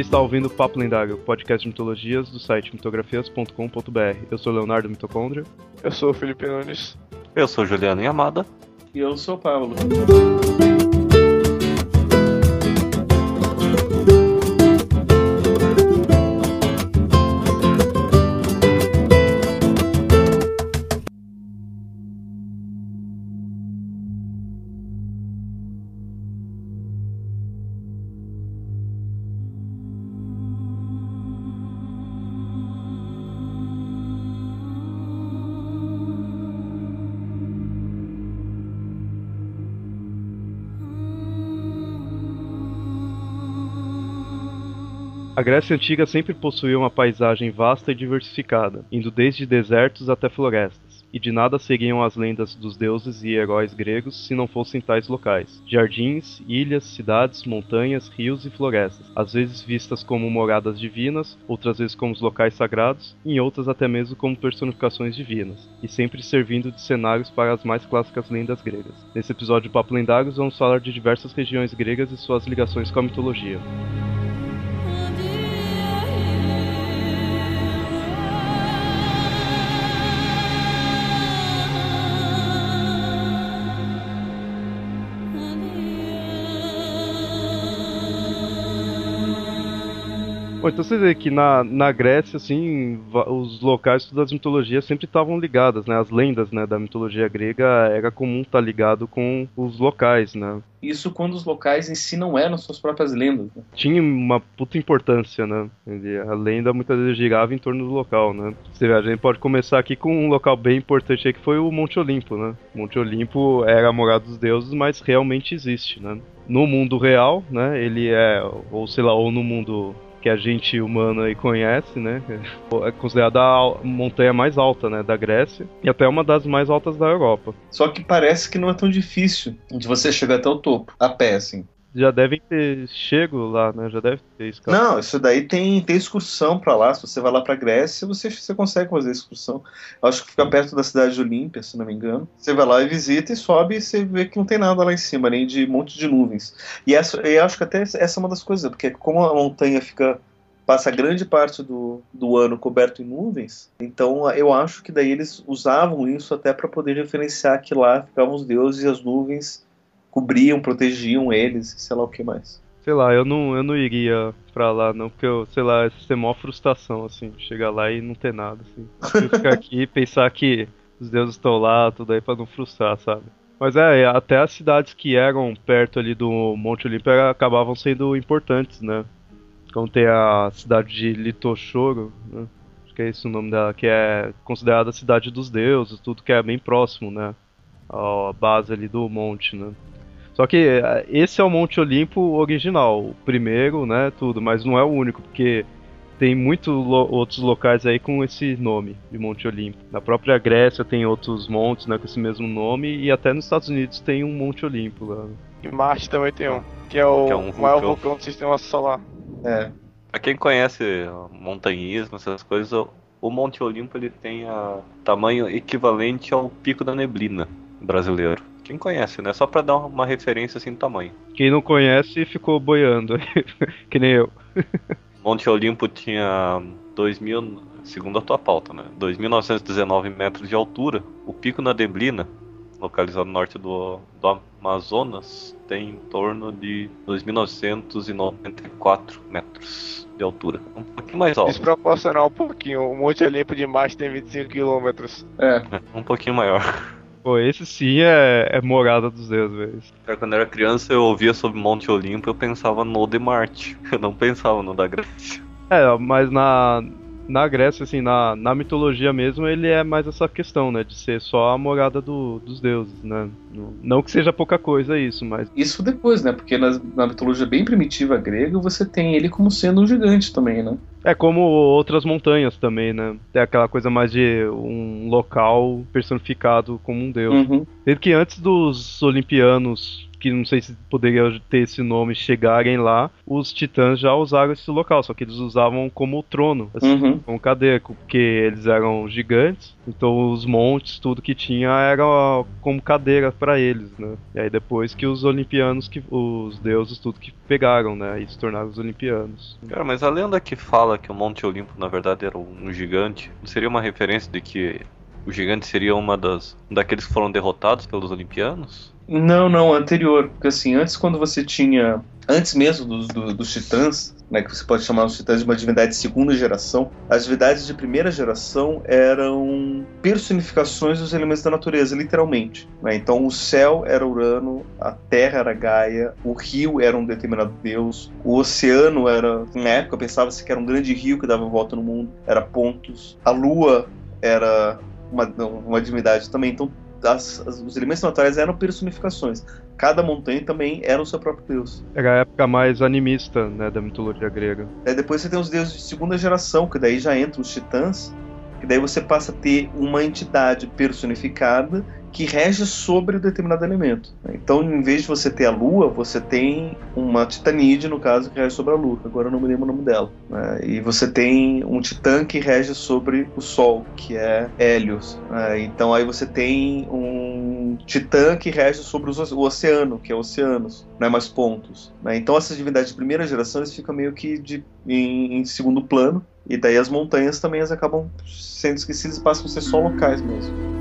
está ouvindo o Papo Lendário, podcast de mitologias do site mitografias.com.br. Eu sou Leonardo Mitocôndria. Eu sou o Felipe Nunes. Eu sou Juliano Yamada. E eu sou o A Grécia Antiga sempre possuía uma paisagem vasta e diversificada, indo desde desertos até florestas, e de nada seguiam as lendas dos deuses e heróis gregos se não fossem tais locais. Jardins, ilhas, cidades, montanhas, rios e florestas, às vezes vistas como moradas divinas, outras vezes como os locais sagrados, em outras até mesmo como personificações divinas, e sempre servindo de cenários para as mais clássicas lendas gregas. Nesse episódio de Papo Lendários vamos falar de diversas regiões gregas e suas ligações com a mitologia. Então você vê que na, na Grécia, assim, os locais das mitologias sempre estavam ligadas, né? As lendas, né, da mitologia grega era comum estar ligado com os locais, né? Isso quando os locais em si não eram suas próprias lendas. Né? Tinha uma puta importância, né? A lenda muitas vezes girava em torno do local, né? Você vê, a gente pode começar aqui com um local bem importante aí que foi o Monte Olimpo, né? Monte Olimpo era a morada dos deuses, mas realmente existe, né? No mundo real, né? Ele é, ou sei lá, ou no mundo que a gente humano aí conhece, né? É considerada a montanha mais alta, né, da Grécia e até uma das mais altas da Europa. Só que parece que não é tão difícil de você chegar até o topo, a pé, assim já devem ter chego lá, né? Já deve ter escapado. Não, isso daí tem, tem excursão para lá. Se você vai lá para Grécia, você, você consegue fazer excursão. Acho que fica perto da cidade de Olímpia, se não me engano. Você vai lá e visita e sobe e você vê que não tem nada lá em cima, nem de um monte de nuvens. E essa, eu acho que até essa é uma das coisas, porque como a montanha fica passa grande parte do, do ano coberto em nuvens. Então eu acho que daí eles usavam isso até para poder referenciar que lá ficavam os deuses e as nuvens cobriam, protegiam eles, sei lá o que mais. Sei lá, eu não, eu não iria pra lá, não, porque eu, sei lá, isso é maior frustração, assim, chegar lá e não ter nada, assim. Ficar aqui e pensar que os deuses estão lá, tudo aí pra não frustrar, sabe? Mas é, até as cidades que eram perto ali do Monte Olimpo acabavam sendo importantes, né? Como tem a cidade de Litochoro, né? acho que é esse o nome dela, que é considerada a cidade dos deuses, tudo que é bem próximo, né? A base ali do monte, né? Só que é, esse é o Monte Olimpo original, o primeiro, né, tudo, mas não é o único, porque tem muitos lo outros locais aí com esse nome de Monte Olimpo. Na própria Grécia tem outros montes, né, com esse mesmo nome, e até nos Estados Unidos tem um Monte Olimpo lá. E Marte também tem um, que é o que é um maior vulcão do sistema solar. É. Pra quem conhece montanhismo, essas coisas, o Monte Olimpo ele tem a tamanho equivalente ao Pico da Neblina brasileiro. Quem conhece, né? Só pra dar uma referência assim do tamanho. Quem não conhece ficou boiando, que nem eu. Monte Olimpo tinha 2.000, segundo a tua pauta, né? 2.919 metros de altura. O Pico da Neblina localizado no norte do, do Amazonas, tem em torno de 2.994 metros de altura. Um pouquinho mais alto. Desproporcional um pouquinho. O Monte Olimpo de Marte tem 25 quilômetros. É. Um pouquinho maior. Pô, esse sim é, é morada dos deuses, velho. Quando eu era criança, eu ouvia sobre Monte Olimpo eu pensava no de Marte. Eu não pensava no da Grécia. É, mas na, na Grécia, assim, na, na mitologia mesmo, ele é mais essa questão, né? De ser só a morada do, dos deuses, né? Não que seja pouca coisa isso, mas. Isso depois, né? Porque na, na mitologia bem primitiva grega, você tem ele como sendo um gigante também, né? É como outras montanhas também, né? É aquela coisa mais de um local personificado como um deus. Uhum. Desde que antes dos olimpianos que não sei se poderia ter esse nome, chegarem lá, os titãs já usaram esse local, só que eles usavam como trono, assim, uhum. como cadeira, porque eles eram gigantes, então os montes, tudo que tinha era como cadeira para eles, né? E aí depois que os olimpianos, que os deuses, tudo que pegaram, né? E se tornaram os olimpianos. Cara, mas a lenda que fala que o Monte Olimpo na verdade era um gigante, seria uma referência de que o gigante seria uma das daqueles que foram derrotados pelos olimpianos? Não, não, anterior. Porque assim, antes quando você tinha. Antes mesmo dos, dos, titãs, né, que você pode chamar os titãs de uma divindade de segunda geração, as divindades de primeira geração eram personificações dos elementos da natureza, literalmente. Né? Então o céu era Urano, a terra era Gaia, o rio era um determinado deus, o oceano era, na época pensava-se que era um grande rio que dava volta no mundo, era Pontos, a lua era uma, uma divindade também. Então, as, as, os elementos naturais eram personificações. Cada montanha também era o seu próprio deus. Era a época mais animista né, da mitologia grega. É, depois você tem os deuses de segunda geração, que daí já entram os titãs, que daí você passa a ter uma entidade personificada que rege sobre o determinado elemento. Então, em vez de você ter a Lua, você tem uma Titanide, no caso, que rege sobre a Lua. Agora eu não me lembro o nome dela. Né? E você tem um Titã que rege sobre o Sol, que é Hélios. Né? Então, aí você tem um Titã que rege sobre o oceano, que é Oceanos, não é mais pontos. Né? Então, essas divindades de primeira geração eles ficam meio que de, em, em segundo plano. E daí as montanhas também acabam sendo esquecidas e passam a ser só locais mesmo.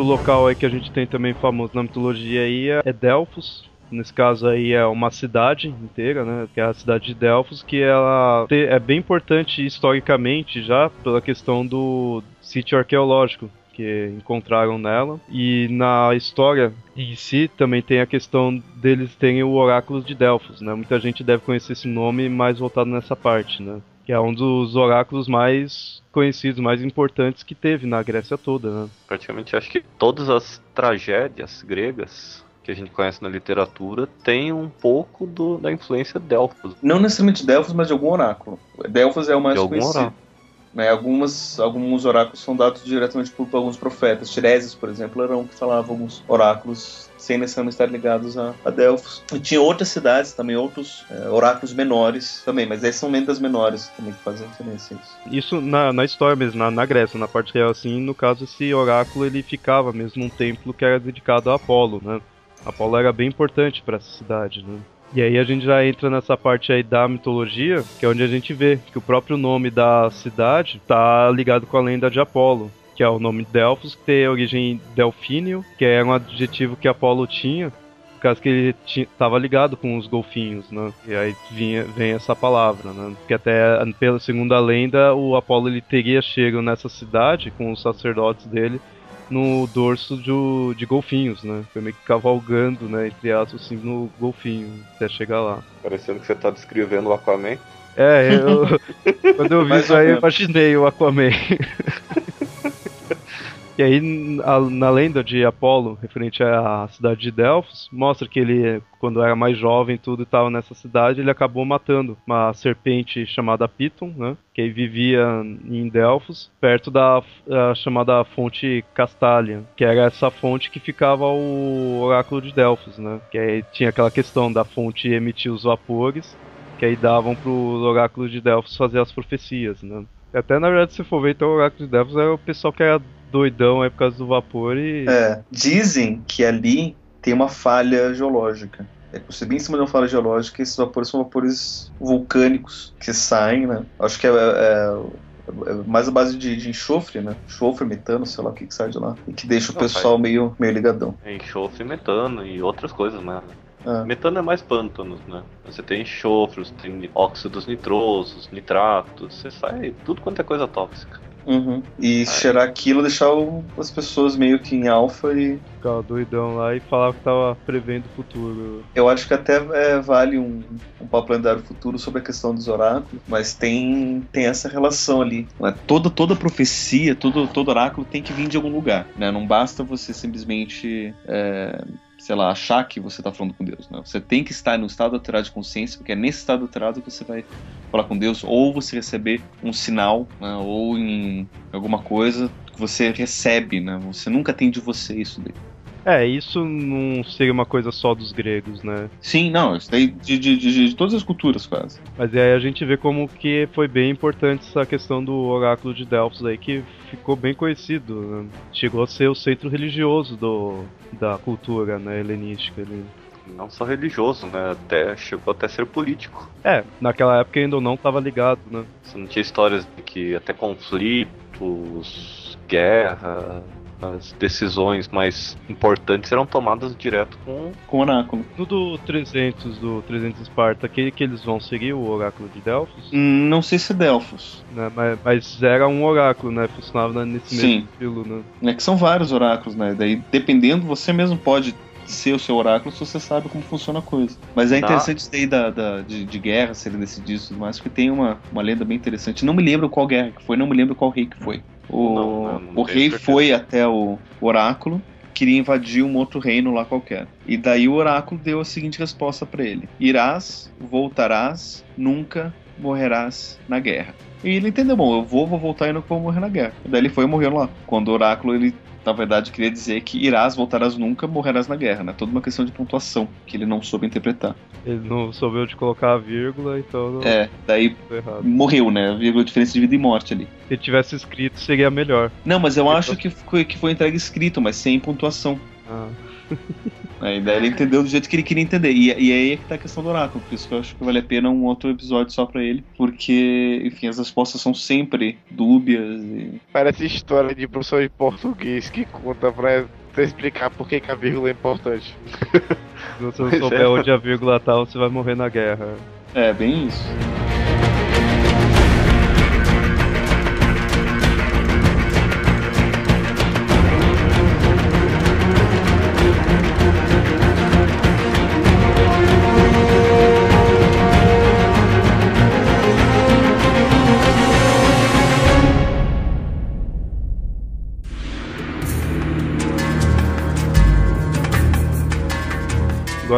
Outro local aí que a gente tem também famoso na mitologia aí é Delfos, nesse caso aí é uma cidade inteira, né, que é a cidade de Delfos, que ela é bem importante historicamente já pela questão do sítio arqueológico que encontraram nela. E na história em si também tem a questão deles terem o oráculo de Delfos, né? Muita gente deve conhecer esse nome mais voltado nessa parte, né? Que é um dos oráculos mais conhecidos, mais importantes que teve na Grécia toda, né? Praticamente acho que todas as tragédias gregas que a gente conhece na literatura tem um pouco do, da influência de Delfos. Não necessariamente Delfos, mas de algum oráculo. Delfos é o mais de conhecido. Oráculo. Né, algumas, alguns oráculos são dados diretamente por, por alguns profetas. Tireses, por exemplo, era um que falava alguns oráculos sem necessariamente estar ligados a, a Delfos. E tinha outras cidades também, outros é, oráculos menores também, mas essas são lendas menores também que fazem referência a isso. Isso na, na história mesmo, na, na Grécia, na parte real, assim, no caso, esse oráculo ele ficava mesmo num templo que era dedicado a Apolo, né? Apolo era bem importante para essa cidade, né? E aí a gente já entra nessa parte aí da mitologia, que é onde a gente vê que o próprio nome da cidade tá ligado com a lenda de Apolo que é o nome Delfos, que tem origem delfínio, que é um adjetivo que Apolo tinha, por causa que ele estava ligado com os golfinhos, né? E aí vinha, vem essa palavra, né? Que até, pela segunda lenda, o Apolo ele teria chegado nessa cidade com os sacerdotes dele no dorso de, de golfinhos, né? Foi meio que cavalgando, né? Entre aspas, assim, no golfinho, até chegar lá. Parecendo que você está descrevendo o Aquaman. É, eu, quando eu vi isso aí, eu imaginei o Aquaman. E aí, na lenda de Apolo, referente à cidade de Delfos, mostra que ele, quando era mais jovem tudo estava nessa cidade, ele acabou matando uma serpente chamada Piton, né? Que vivia em Delfos, perto da chamada fonte Castalia, que era essa fonte que ficava o oráculo de Delfos, né? Que aí tinha aquela questão da fonte emitir os vapores, que aí davam pro oráculo de Delfos fazer as profecias, né? Até na verdade, se for ver, então o oráculo de Delfos era o pessoal que era doidão aí por causa do vapor e. É, dizem que ali tem uma falha geológica. É, você bem em cima de uma falha geológica, esses vapores são vapores vulcânicos que saem, né? Acho que é, é, é mais a base de, de, enxofre, né? Enxofre, metano, sei lá o que, que sai de lá. E que deixa o Não, pessoal meio, meio ligadão. É enxofre, metano e outras coisas, né? É. Metano é mais pântanos, né? Você tem enxofre, você tem óxidos nitrosos, nitratos, você sai tudo quanto é coisa tóxica. Uhum. E cheirar aquilo, deixar o, as pessoas meio que em alfa e. Ficar doidão lá e falar que tava prevendo o futuro. Eu acho que até é, vale um, um papo lendário futuro sobre a questão dos oráculos, mas tem, tem essa relação ali. Né? Toda, toda profecia, todo, todo oráculo tem que vir de algum lugar. Né? Não basta você simplesmente. É sei lá, achar que você está falando com Deus. Né? Você tem que estar no estado alterado de consciência, porque é nesse estado alterado que você vai falar com Deus, ou você receber um sinal, né? ou em alguma coisa que você recebe, né? Você nunca tem de você isso daí. É, isso não seria uma coisa só dos gregos, né? Sim, não, isso daí de, de, de, de todas as culturas quase. Mas aí a gente vê como que foi bem importante essa questão do oráculo de Delfos aí, que ficou bem conhecido. Né? Chegou a ser o centro religioso do, da cultura né, helenística ali. Não só religioso, né? Até chegou até a ser político. É, naquela época ainda não estava ligado, né? Você não tinha histórias de que até conflitos, guerra, as decisões mais importantes eram tomadas direto com, com o oráculo. No do 300, do 300 Esparta, que, que eles vão seguir o oráculo de Delfos? Hum, não sei se é Delfos. Né, mas, mas, era um oráculo, né? Funcionava nesse Sim. mesmo estilo, né? É que são vários oráculos, né? Daí, dependendo, você mesmo pode ser o seu oráculo se você sabe como funciona a coisa. Mas é tá. interessante isso daí da, da de, de, guerra, se ele decidir e tudo mais, porque tem uma, uma lenda bem interessante. Não me lembro qual guerra que foi, não me lembro qual rei que foi. O, não, não, não o rei foi até o oráculo, queria invadir um outro reino lá qualquer. E daí o oráculo deu a seguinte resposta para ele: Irás, voltarás, nunca morrerás na guerra. E ele entendeu, bom, eu vou, vou voltar e não vou morrer na guerra. E daí ele foi e morreu lá. Quando o oráculo ele na verdade, queria dizer que irás, voltarás nunca, morrerás na guerra, né? Toda uma questão de pontuação que ele não soube interpretar. Ele não soube onde colocar a vírgula, então. Não... É, daí morreu, né? A vírgula diferença de vida e morte ali. Se ele tivesse escrito, seria melhor. Não, mas eu acho que foi, que foi entregue escrito, mas sem pontuação. Ah. Aí daí ele entendeu do jeito que ele queria entender. E, e aí é que tá a questão do oráculo. Por isso que eu acho que vale a pena um outro episódio só pra ele. Porque, enfim, as respostas são sempre dúbias. E... Parece história de professor de português que conta pra explicar por que, que a vírgula é importante. Se você não souber é. onde a vírgula tá, você vai morrer na guerra. É, bem isso.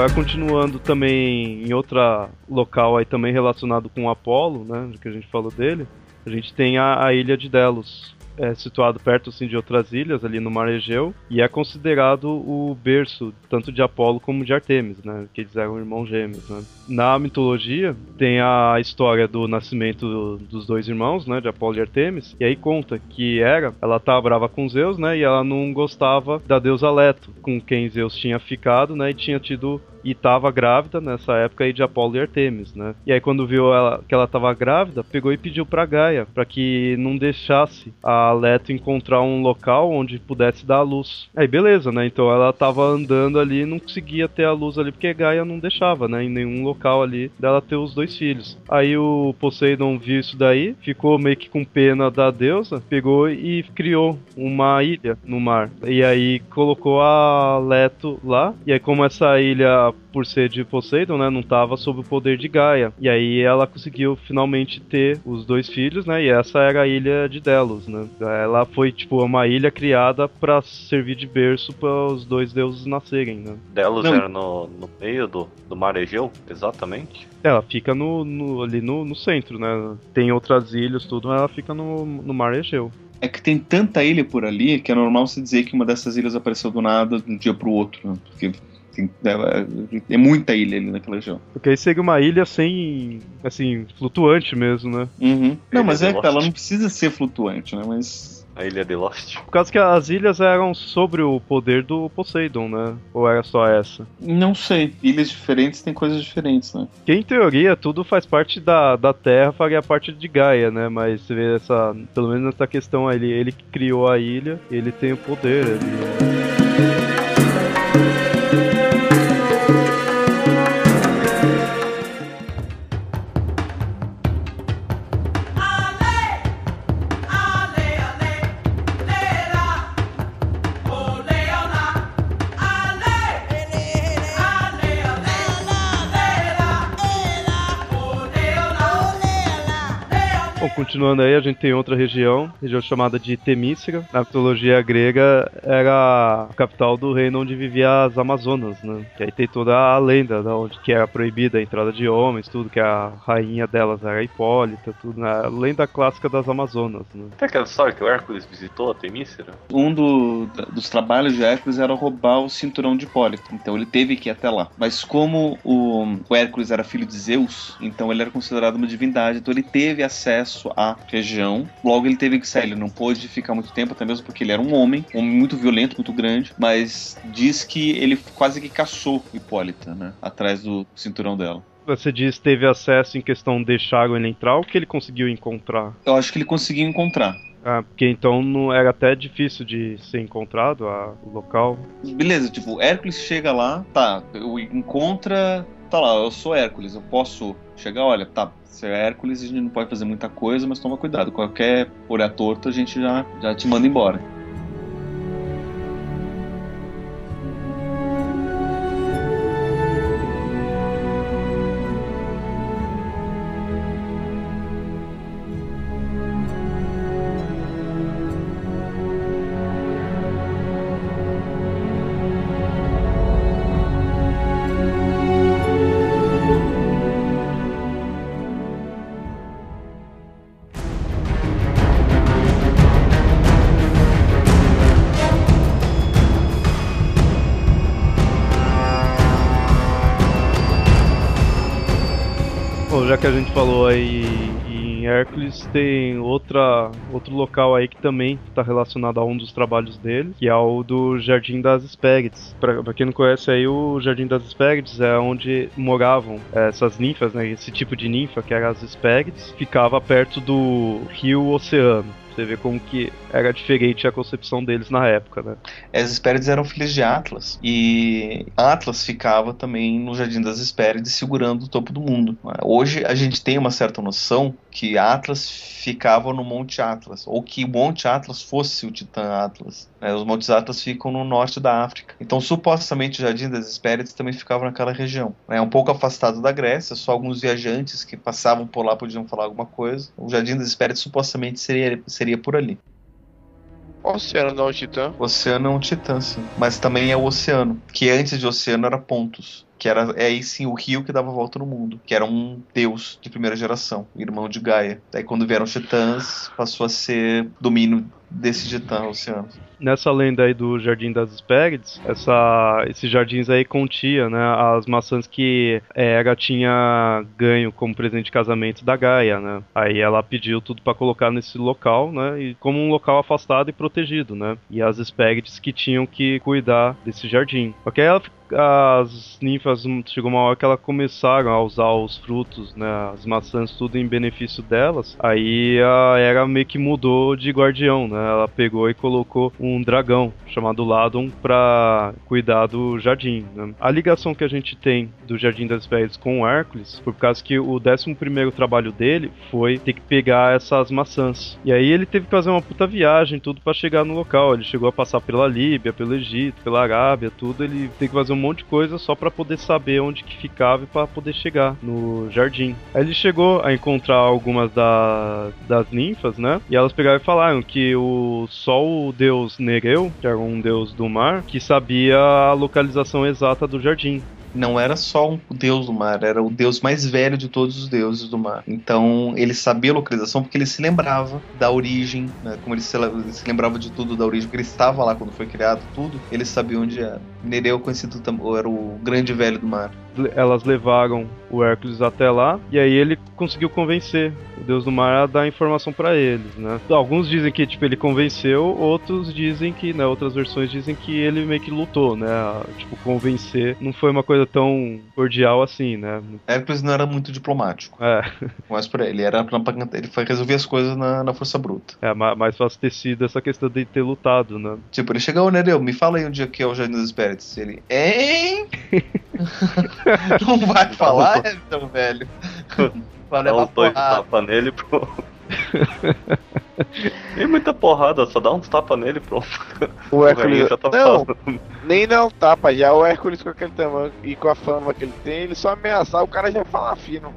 Agora continuando também em outra local aí também relacionado com Apolo, né, que a gente falou dele, a gente tem a, a ilha de Delos, é situado perto assim, de outras ilhas, ali no Mar Egeu, e é considerado o berço tanto de Apolo como de Artemis, né? Que eles eram irmãos gêmeos, né? Na mitologia, tem a história do nascimento dos dois irmãos, né? De Apolo e Artemis, e aí conta que Hera, ela tava brava com Zeus, né? E ela não gostava da deusa Leto, com quem Zeus tinha ficado, né? E tinha tido e estava grávida nessa época aí de Apolo e Artemis, né? E aí quando viu ela, que ela estava grávida, pegou e pediu para Gaia para que não deixasse a Leto encontrar um local onde pudesse dar a luz. Aí beleza, né? Então ela estava andando ali e não conseguia ter a luz ali porque Gaia não deixava, né? Em nenhum local ali dela ter os dois filhos. Aí o Poseidon viu isso daí, ficou meio que com pena da deusa, pegou e criou uma ilha no mar. E aí colocou a Leto lá. E aí como essa ilha por ser de Poseidon, né, não tava sob o poder de Gaia. E aí ela conseguiu finalmente ter os dois filhos, né? E essa era a ilha de Delos, né? Ela foi tipo uma ilha criada para servir de berço para os dois deuses nascerem, né? Delos não. era no, no meio do, do mar Egeu, exatamente. Ela fica no, no ali no, no, centro, né? Tem outras ilhas, tudo, mas ela fica no, no mar Egeu. É que tem tanta ilha por ali que é normal se dizer que uma dessas ilhas apareceu do nada de um dia pro outro. Né? Porque tem, é, é, muita ilha ali naquela região. Porque aí segue uma ilha sem, assim, flutuante mesmo, né? Uhum. Não, mas é, ela não precisa ser flutuante, né? Mas a ilha de Lost. Por causa que as ilhas eram sobre o poder do Poseidon, né? Ou era só essa? Não sei. Ilhas diferentes têm coisas diferentes, né? Que em teoria tudo faz parte da, da Terra, faria parte de Gaia, né? Mas você vê essa. Pelo menos nessa questão ali, ele que criou a ilha, ele tem o poder ali. Continuando aí, a gente tem outra região, região chamada de Temícera. Na mitologia grega era a capital do reino onde vivia as Amazonas, né? Que aí tem toda a lenda, da onde que era proibida a entrada de homens, tudo, que a rainha delas era Hipólita, tudo, né? A lenda clássica das Amazonas, né? Tem aquela história que o Hércules visitou a Temícera? Um do, dos trabalhos de Hércules era roubar o cinturão de Hipólito, então ele teve que ir até lá. Mas como o, o Hércules era filho de Zeus, então ele era considerado uma divindade, então ele teve acesso à região, logo ele teve que sair, ele não pôde ficar muito tempo, até mesmo porque ele era um homem, um homem muito violento, muito grande, mas diz que ele quase que caçou Hipólita, né, atrás do cinturão dela. Você diz que teve acesso em questão de deixaram ele entrar ou que ele conseguiu encontrar? Eu acho que ele conseguiu encontrar. Ah, porque então não era até difícil de ser encontrado a, o local. Beleza, tipo, Hércules chega lá, tá, encontra, tá lá, eu sou Hércules, eu posso chegar, olha, tá, você é Hércules, a gente não pode fazer muita coisa, mas toma cuidado, qualquer olhar torto a gente já, já te manda embora. Bom, já que a gente falou aí em Hércules, tem outra, outro local aí que também está relacionado a um dos trabalhos dele, que é o do Jardim das Hespérides. Pra, pra quem não conhece aí, o Jardim das Hespérides é onde moravam eh, essas ninfas, né? Esse tipo de ninfa, que eram as Hespérides, ficava perto do rio Oceano. Você vê como que era diferente a concepção deles na época, né? As Hespérides eram filhas de Atlas e Atlas ficava também no Jardim das Hespérides segurando o topo do mundo. Hoje a gente tem uma certa noção que Atlas ficava no Monte Atlas, ou que o Monte Atlas fosse o Titã Atlas. né? Os Montes Atlas ficam no norte da África. Então, supostamente, o Jardim das Hespérides também ficava naquela região. É um pouco afastado da Grécia, só alguns viajantes que passavam por lá podiam falar alguma coisa. O Jardim das Hespérides supostamente seria, seria por ali. Oceano não é um titã. Oceano é um titã, sim. Mas também é o oceano, que antes de oceano era Pontos. Que era é aí sim o rio que dava volta no mundo, que era um deus de primeira geração, irmão de Gaia. Daí quando vieram os titãs, passou a ser domínio desse titã oceano. Nessa lenda aí do Jardim das Hespérides, essa, esses jardins aí continha, né, as maçãs que Hera tinha ganho como presente de casamento da Gaia, né. Aí ela pediu tudo pra colocar nesse local, né, e como um local afastado e protegido, né. E as Hespérides que tinham que cuidar desse jardim. Ok, ela as ninfas chegou uma hora que elas começaram a usar os frutos, né, as maçãs tudo em benefício delas. Aí a Hera meio que mudou de guardião, né? Ela pegou e colocou um dragão chamado Ladon pra cuidar do jardim. Né? A ligação que a gente tem do Jardim das Férias com o Hércules foi por causa que o 11 primeiro trabalho dele foi ter que pegar essas maçãs. E aí ele teve que fazer uma puta viagem, tudo para chegar no local. Ele chegou a passar pela Líbia, pelo Egito, pela Arábia, tudo. Ele teve que fazer um monte de coisa só para poder saber onde que ficava e para poder chegar no jardim. Aí ele chegou a encontrar algumas da, das ninfas, né? E elas pegaram e falaram que o só o deus Nereu, que era um deus do mar, que sabia a localização exata do jardim. Não era só um deus do mar, era o deus mais velho de todos os deuses do mar. Então ele sabia a localização porque ele se lembrava da origem, né? como ele se, lembrava de tudo da origem, porque ele estava lá quando foi criado tudo, ele sabia onde era. Nereu conhecido era o grande velho do mar. Elas levaram o Hércules até lá e aí ele conseguiu convencer o deus do mar a dar informação pra eles, né? Alguns dizem que tipo ele convenceu, outros dizem que, né, outras versões dizem que ele meio que lutou, né? Tipo convencer não foi uma coisa tão cordial assim, né? Hércules não era muito diplomático, É, mas por ele era pra- ele foi resolver as coisas na, na força bruta. é ma- mais fácil ter sido essa questão de ter lutado, né? Tipo, ele chegou, Nereu, me fala aí um dia que é o Jardim dos Hespérides. Ele, hein? não vai falar, então, velho? Vai Dá levar uns dois porrada. tapas nele pro, Tem muita porrada, só dá uns tapas nele pronto. O Hércules. já tá Não, falando. nem não tapa, já o Hércules com aquele tamanho e com a fama que ele tem, ele só ameaçar, o cara já fala fino.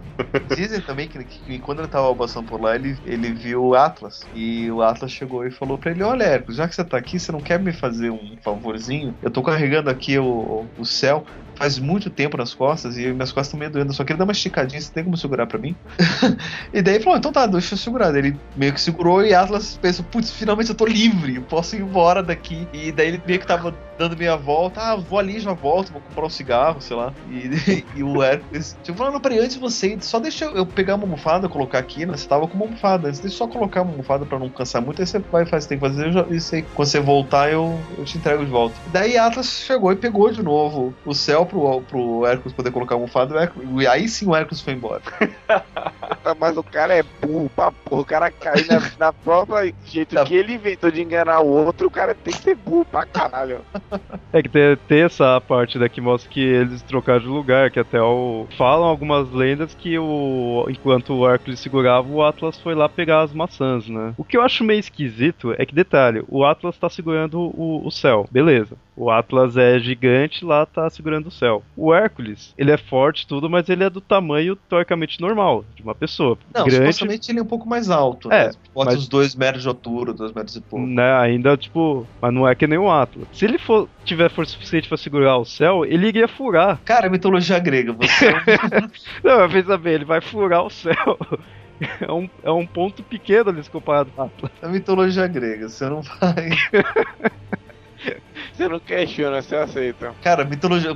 Dizem também que, que quando ele tava passando por lá, ele, ele viu o Atlas. E o Atlas chegou e falou pra ele: Olha, Hércules, já que você tá aqui, você não quer me fazer um favorzinho? Eu tô carregando aqui o, o céu. Faz muito tempo nas costas e minhas costas estão meio doendo. Eu só queria dar uma esticadinha. Você tem como segurar pra mim? e daí ele falou: Então tá, deixa eu segurar. Daí ele meio que segurou e Atlas pensou: Putz, finalmente eu tô livre. Eu posso ir embora daqui. E daí ele meio que tava dando meia volta. Ah, vou ali, já volto. Vou comprar um cigarro, sei lá. E, e o Hércules, tipo, falando: peraí, antes de você ir, só deixa eu pegar uma almofada, colocar aqui, né? Você tava com uma almofada. Deixa eu só colocar uma almofada pra não cansar muito. Aí você vai fazer, tem que fazer. Eu já, sei, quando você voltar, eu, eu te entrego de volta. Daí Atlas chegou e pegou de novo o céu pro, pro Hércules poder colocar a almofada. E aí sim o Hércules foi embora. Mas o cara é burro pra porra, o cara cai na, na própria jeito Tá. que ele inventou de enganar o outro, o cara tem que ser burro pra caralho. É que tem, tem essa parte daqui que mostra que eles trocaram de lugar, que até o. Falam algumas lendas que o. Enquanto o Hércules segurava, o Atlas foi lá pegar as maçãs, né? O que eu acho meio esquisito é que, detalhe, o Atlas tá segurando o, o céu, beleza. O Atlas é gigante, lá tá segurando o céu. O Hércules, ele é forte tudo, mas ele é do tamanho teoricamente normal, de uma pessoa. Não, grande, supostamente ele é um pouco mais alto. É, né? Bota mas- uns dois metros de altura, dois metros e pouco. né, ainda, tipo, mas não é que nem o Atlas. Se ele for, tiver força suficiente pra segurar o céu, ele iria furar. Cara, mitologia grega, você é Não, pensa bem, ele vai furar o céu. É um, é um ponto pequeno ali comparado com o Atlas. é mitologia grega, você não vai. Você não questiona, você aceita. Cara, mitologia.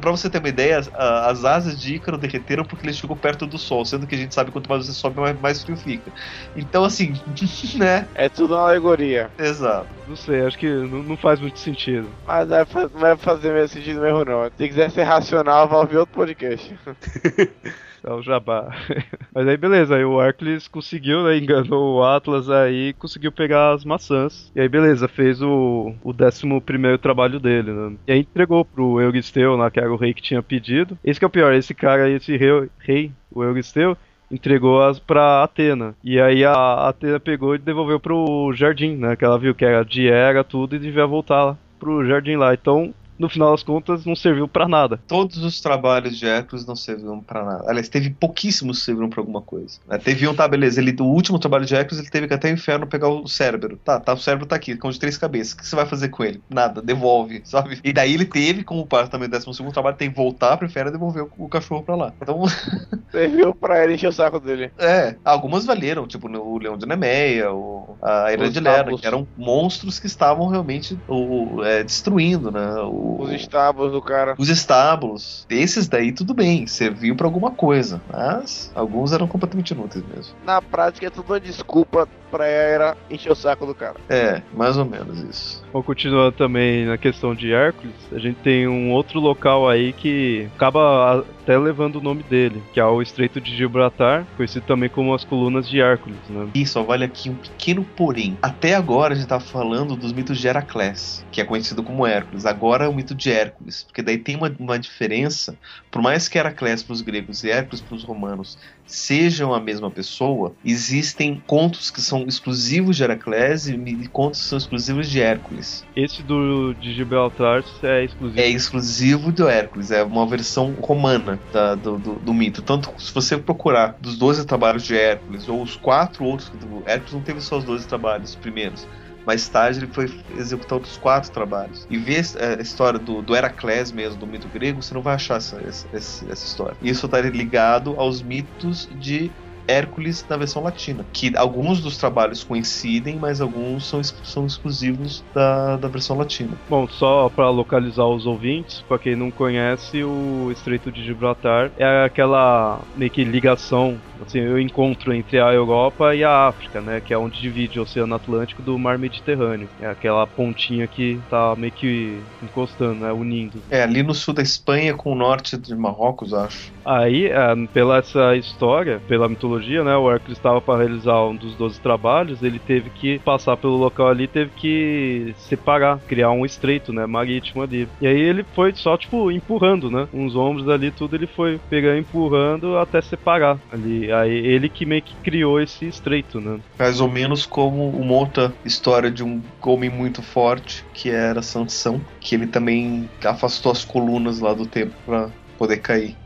pra- você ter uma ideia, as asas de Ícaro derreteram porque ele chegou perto do sol, sendo que a gente sabe que quanto mais você sobe, mais, frio fica. Então, assim, né? É tudo uma alegoria. Exato. Não sei, acho que não, não faz muito sentido. Mas não vai fazer mesmo sentido mesmo não. Se quiser ser racional, vai ouvir outro podcast. É o jabá. Mas aí beleza, aí o Hércules conseguiu, né? Enganou o Atlas aí conseguiu pegar as maçãs. E aí beleza, fez o, o décimo primeiro trabalho dele, né? E aí entregou pro Euristeu, lá, que era o rei que tinha pedido. Esse que é o pior, esse cara, esse rei, rei o Euristeu, entregou as pra Atena. E aí a Atena pegou e devolveu pro jardim, né? Que ela viu que era de era tudo e devia voltar lá pro jardim lá. Então, no final das contas, não serviu pra nada. Todos os trabalhos de Hércules não serviram pra nada. Aliás, teve pouquíssimos que serviram pra alguma coisa. né? Teve um, tá, beleza. Ele, o último trabalho de Hércules, ele teve que ir até o inferno pegar o cérebro. Tá, tá, o cérebro tá aqui, com de três cabeças. O que você vai fazer com ele? Nada, devolve, sabe? E daí ele teve, como parte também do décimo segundo trabalho, tem que voltar pro inferno e devolver o, o cachorro pra lá. Então, Serviu pra ele encher o saco dele. é, algumas valeram, tipo o Leão de Nemeia, o, a Os de Lera, estábulos. que eram monstros que estavam realmente o, é, destruindo, né? O, Os estábulos do cara. os estábulos. Esses daí tudo bem, serviu pra alguma coisa, mas alguns eram completamente inúteis mesmo. Na prática é tudo uma desculpa pra era encher o saco do cara. É, mais ou menos isso. Bom, continuando também na questão de Hércules, a gente tem um outro local aí que acaba até levando o nome dele, que é o Estreito de Gibraltar, conhecido também como as Colunas de Hércules, né? E só vale aqui um pequeno porém. Até agora a gente tá falando dos mitos de Heracles, que é conhecido como Hércules. Agora é o mito de Hércules, porque daí tem uma, uma diferença. Por mais que Heracles para os gregos e Hércules para os romanos sejam a mesma pessoa, existem contos que são exclusivos de Heracles e contos que são exclusivos de Hércules. Esse do de Gibraltar é exclusivo. É exclusivo do Hércules, é uma versão romana da- do, do- do mito. Tanto se você procurar dos 12 trabalhos de Hércules, ou os quatro outros, Hércules não teve só os 12 trabalhos primeiros. Mais tarde ele foi executar outros quatro trabalhos. E ver é, a história do, do Heracles mesmo, do mito grego, você não vai achar essa, essa, essa história. Isso está ligado aos mitos de Hércules na versão latina. Que alguns dos trabalhos coincidem, mas alguns são, são exclusivos da, da versão latina. Bom, só para localizar os ouvintes, para quem não conhece, o Estreito de Gibraltar é aquela meio que ligação, assim, o encontro entre a Europa e a África, né, que é onde divide o Oceano Atlântico do Mar Mediterrâneo. É aquela pontinha que tá meio que encostando, né, unindo. É, ali no sul da Espanha com o norte de Marrocos, acho. Aí, é, pela essa história, pela mitologia, né, o Hércules estava para realizar um dos 12 trabalhos, ele teve que passar pelo local ali, teve que separar, criar um estreito, né, marítimo ali. E aí ele foi só, tipo, empurrando, né, uns ombros ali, tudo ele foi pegando, empurrando até separar ali E aí ele que meio que criou esse estreito, né? Mais ou menos como uma outra história de um homem muito forte, que era Sansão, que ele também afastou as colunas lá do templo pra poder cair.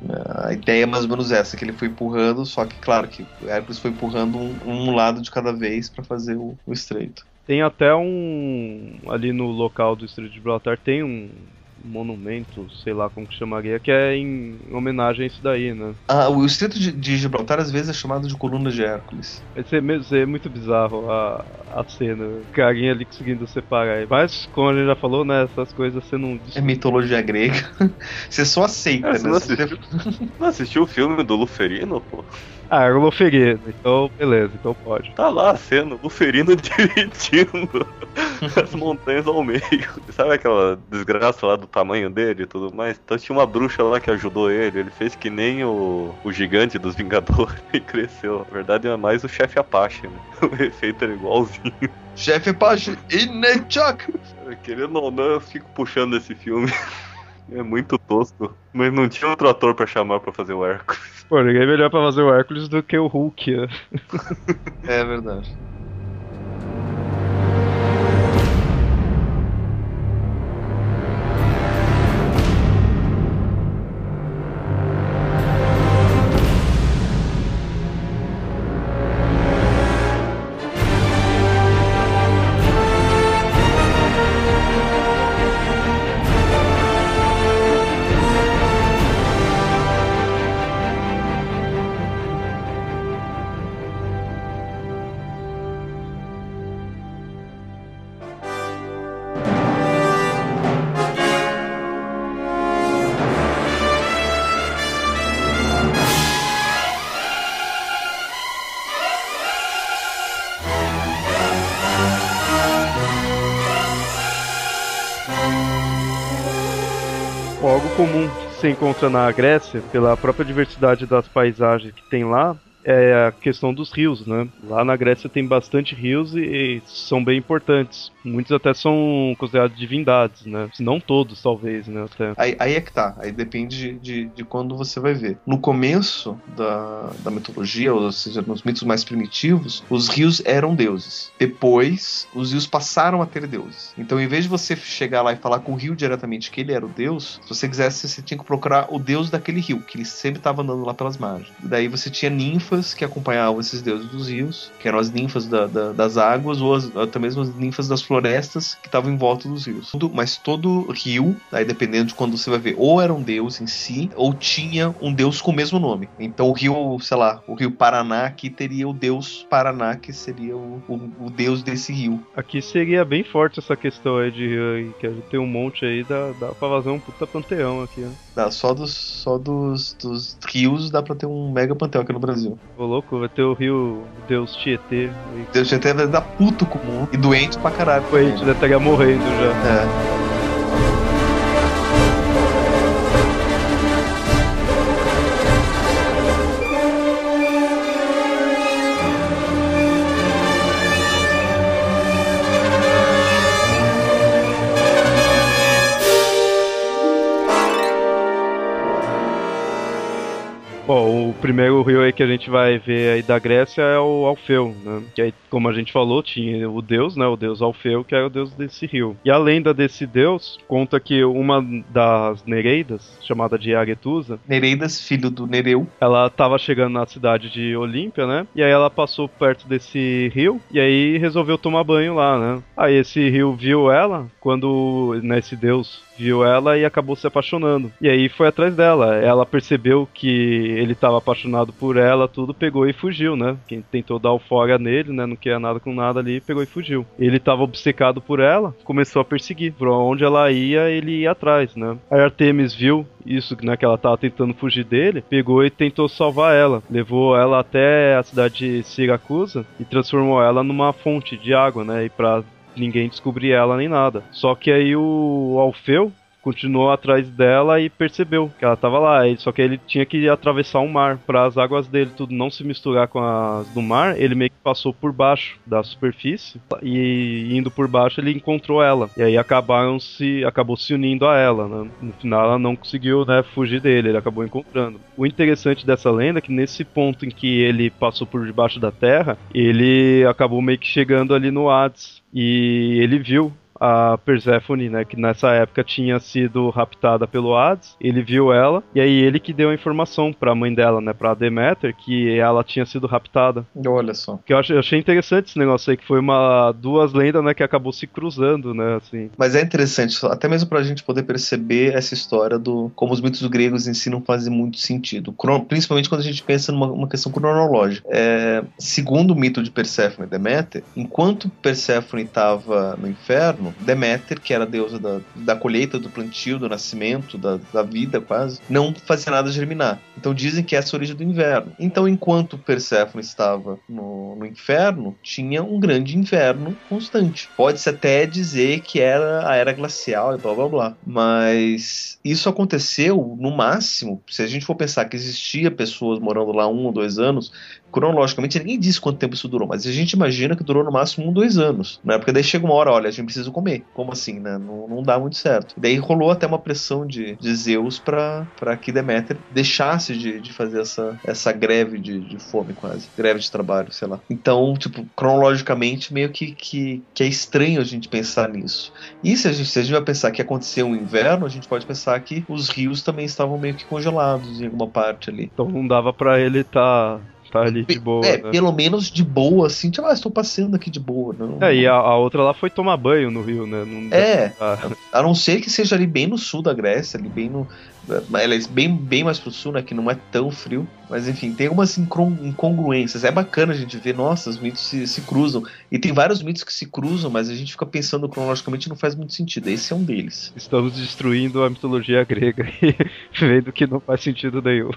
A ideia é mais ou menos essa, que ele foi empurrando, só que claro que o Hércules foi empurrando um, um lado de cada vez para fazer o, o estreito. Tem até um. Ali no local do Estreito de Gibraltar tem um monumento, sei lá como que chamaria, que é em homenagem a isso daí, né? Ah, o Estreito de, de Gibraltar às vezes é chamado de Coluna de Hércules. Esse é, mesmo- é muito bizarro a, a cena, o carinha ali conseguindo separar. Mas, como a gente já falou, né, essas coisas você não. É mitologia grega. Você só aceita, É, né? não assistiu? Não assistiu o filme do Luferino, pô? Ah, era o Loferino, então beleza, então pode. Tá lá a cena, Luferino dividindo as montanhas ao meio. Sabe aquela desgraça lá do tamanho dele e tudo mais? Então tinha uma bruxa lá que ajudou ele. Ele fez que nem o, o gigante dos Vingadores e cresceu. Na verdade é mais o chefe Apache, né? O efeito era igualzinho. Chefe Pache, Inechak! Querendo ou não, eu fico puxando esse filme. É muito tosco. Mas não tinha outro ator pra chamar pra fazer o Hércules. Pô, ninguém é melhor pra fazer o Hércules do que o Hulk, né? É verdade. Você encontra na Grécia, pela própria diversidade das paisagens que tem lá, é a questão dos rios, né? Lá na Grécia tem bastante rios e, e são bem importantes. Muitos até são considerados divindades, né? Se não todos, talvez, né? Até. Aí, aí é que tá, aí depende de, de, de quando você vai ver. No começo da, da mitologia, ou seja, nos mitos mais primitivos, os rios eram deuses. Depois, os rios passaram a ter deuses. Então, em vez de você chegar lá e falar com o rio diretamente que ele era o deus, se você quisesse, você tinha que procurar o deus daquele rio, que ele sempre estava andando lá pelas margens. Daí você tinha ninfas que acompanhavam esses deuses dos rios, que eram as ninfas da- da- das águas, ou as- até mesmo as ninfas das florestas que estavam em volta dos rios. Mas todo rio, aí dependendo de quando você vai ver, ou era um deus em si, ou tinha um deus com o mesmo nome. Então o rio, sei lá, o rio Paraná aqui teria o deus Paraná, que seria o, o- o deus desse rio. Aqui seria bem forte essa questão aí de rio que a gente tem um monte aí, dá, dá pra fazer um puta panteão aqui, né? Dá, só dos, só dos, dos rios dá pra ter um mega panteão aqui no Brasil. Ô louco, vai ter o rio Deus Tietê. Deus tinha até dar puto com o mundo e doente pra caralho. A gente já estaria morrendo já. É. primeiro rio aí que a gente vai ver aí da Grécia é o Alfeu, né? Que aí, como a gente falou, tinha o deus, né? O deus Alfeu, que era o deus desse rio. E a lenda desse deus conta que uma das Nereidas, chamada de Aretusa, Nereidas, filho do Nereu. ela tava chegando na cidade de Olímpia, né? E aí ela passou perto desse rio e aí resolveu tomar banho lá, né? Aí esse rio viu ela, quando né, esse deus viu ela e acabou se apaixonando. E aí foi atrás dela. Ela percebeu que ele estava apaixonado por ela, tudo, pegou e fugiu, né? Quem tentou dar o fora nele, né? Não queria nada com nada ali, pegou e fugiu. Ele estava obcecado por ela, começou a perseguir. Por onde ela ia, ele ia atrás, né? Aí Artemis viu isso, né? Que ela tava tentando fugir dele, pegou e tentou salvar ela. Levou ela até a cidade de Siracusa e transformou ela numa fonte de água, né? E pra ninguém descobrir ela nem nada. Só que aí o Alfeu continuou atrás dela e percebeu que ela tava lá. Só que ele tinha que atravessar um mar para as águas dele tudo não se misturar com as do mar. Ele meio que passou por baixo da superfície e indo por baixo ele encontrou ela. E aí acabaram se acabou se unindo a ela. Né? No final ela não conseguiu né, fugir dele. Ele acabou encontrando. O interessante dessa lenda é que nesse ponto em que ele passou por debaixo da terra, ele acabou meio que chegando ali no Hades e ele viu a Persephone, né, que nessa época tinha sido raptada pelo Hades. Ele viu ela e aí ele que deu a informação para a mãe dela, né, para Demeter, que ela tinha sido raptada. Olha só. Que eu achei, eu achei interessante esse negócio aí que foi uma duas lendas, né, que acabou se cruzando, né, assim. Mas é interessante, até mesmo pra gente poder perceber essa história do como os mitos gregos em si não fazem muito sentido, principalmente quando a gente pensa numa questão cronológica. É, segundo o mito de Perséfone e Deméter, enquanto Perséfone estava no inferno, Deméter, que era a deusa da, da colheita, do plantio, do nascimento, da, da vida quase, não fazia nada germinar. Então dizem que essa é a origem do inverno. Então, enquanto Perséfone estava no, no inferno, tinha um grande inverno constante. Pode-se até dizer que era a era glacial e blá blá blá. Mas isso aconteceu no máximo, se a gente for pensar que existia pessoas morando lá um ou dois anos, cronologicamente, ninguém disse quanto tempo isso durou, mas a gente imagina que durou no máximo um, dois anos, né? Porque daí chega uma hora, olha, a gente precisa comer. Como assim, né? Não, não dá muito certo. daí rolou até uma pressão de, de Zeus para que Deméter deixasse de, de fazer essa, essa greve de, de fome, quase. Greve de trabalho, sei lá. Então, tipo, cronologicamente, meio que, que, que é estranho a gente pensar nisso. E se a, gente, se a gente vai pensar que aconteceu um inverno, a gente pode pensar que os rios também estavam meio que congelados em alguma parte ali. Então não dava para ele estar tá tá ali de boa. É, né? pelo menos de boa, assim, tipo, ah, estou passeando aqui de boa. Não, é, e a, a, outra lá foi tomar banho no rio, né? Não é, a não ser que seja ali bem no sul da Grécia, ali bem no, ela é bem, bem mais pro sul, né? Que não é tão frio. Mas enfim, tem algumas incongruências. É bacana a gente ver, nossa, os mitos se, se cruzam. E tem vários mitos que se cruzam, mas a gente fica pensando cronologicamente não faz muito sentido. Esse é um deles. Estamos destruindo a mitologia grega e vendo que não faz sentido nenhum.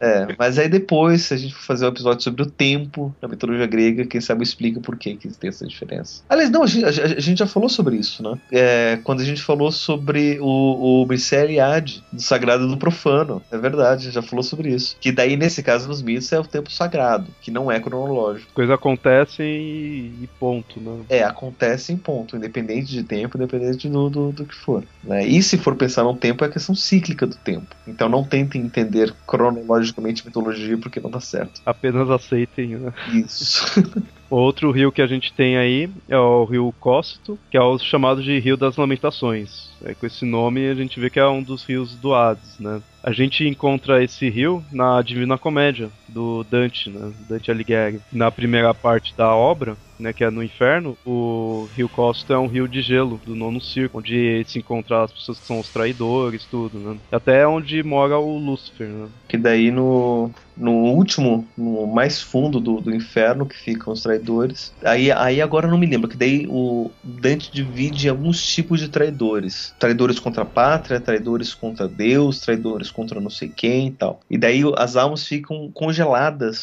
É, mas aí depois, se a gente for fazer um episódio sobre o tempo na mitologia grega, quem sabe explica por que, que tem essa diferença. Aliás, não, a gente, a, a gente já falou sobre isso, né? É, quando a gente falou sobre o, o Bricelliade, do Sagrado sagrado do profano. É verdade, já falou sobre isso. Que daí, nesse caso, nos mitos, é o tempo sagrado, que não é cronológico. Coisas acontecem e ponto, né? É, acontece em ponto, independente de tempo, independente do, do, do que for. Né? E se for pensar no tempo, é a questão cíclica do tempo. Então não tentem entender cronologicamente mitologia, porque não dá certo. Apenas aceitem, né? Isso. Outro rio que a gente tem aí é o rio Cócito, que é o chamado de Rio das Lamentações. É, com esse nome a gente vê que é um dos rios do Hades, né? A gente encontra esse rio na Divina Comédia, do Dante, né? Dante Alighieri. Na primeira parte da obra, né, que é no inferno, o rio Costa é um rio de gelo do nono circo, onde se encontra as pessoas que são os traidores, tudo, né? Até onde mora o Lúcifer, né? Que daí no, no último, no mais fundo do, do inferno que ficam os traidores. Aí, aí agora não me lembro, que daí o Dante divide alguns tipos de traidores. Traidores contra a pátria, traidores contra Deus, traidores contra não sei quem e tal. E daí as almas ficam congeladas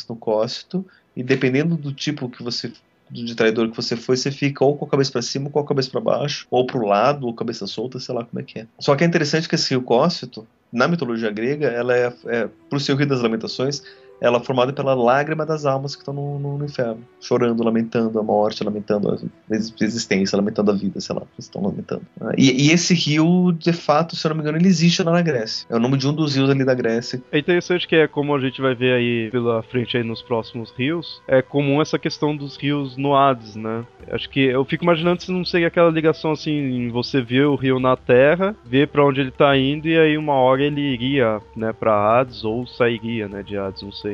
no cócito e dependendo do tipo que você de traidor que você foi, você fica ou com a cabeça para cima, ou com a cabeça para baixo, ou pro lado, ou cabeça solta, sei lá como é que é. Só que é interessante que esse rio Cócito, na mitologia grega, ela é, é pro seu rio das lamentações, ela é formada pela lágrima das almas que estão no, no, no, inferno, chorando, lamentando a morte, lamentando a existência, lamentando a vida, sei lá, estão lamentando. E, e, esse rio, de fato, se eu não me engano, ele existe lá na Grécia. É o nome de um dos rios ali da Grécia. É interessante que é como a gente vai ver aí pela frente aí nos próximos rios, é comum essa questão dos rios no Hades, né? Acho que eu fico imaginando se não seria aquela ligação assim, você vê o rio na Terra, vê para onde ele tá indo e aí uma hora ele iria, né, para Hades ou sairia, né, de Hades, não sei.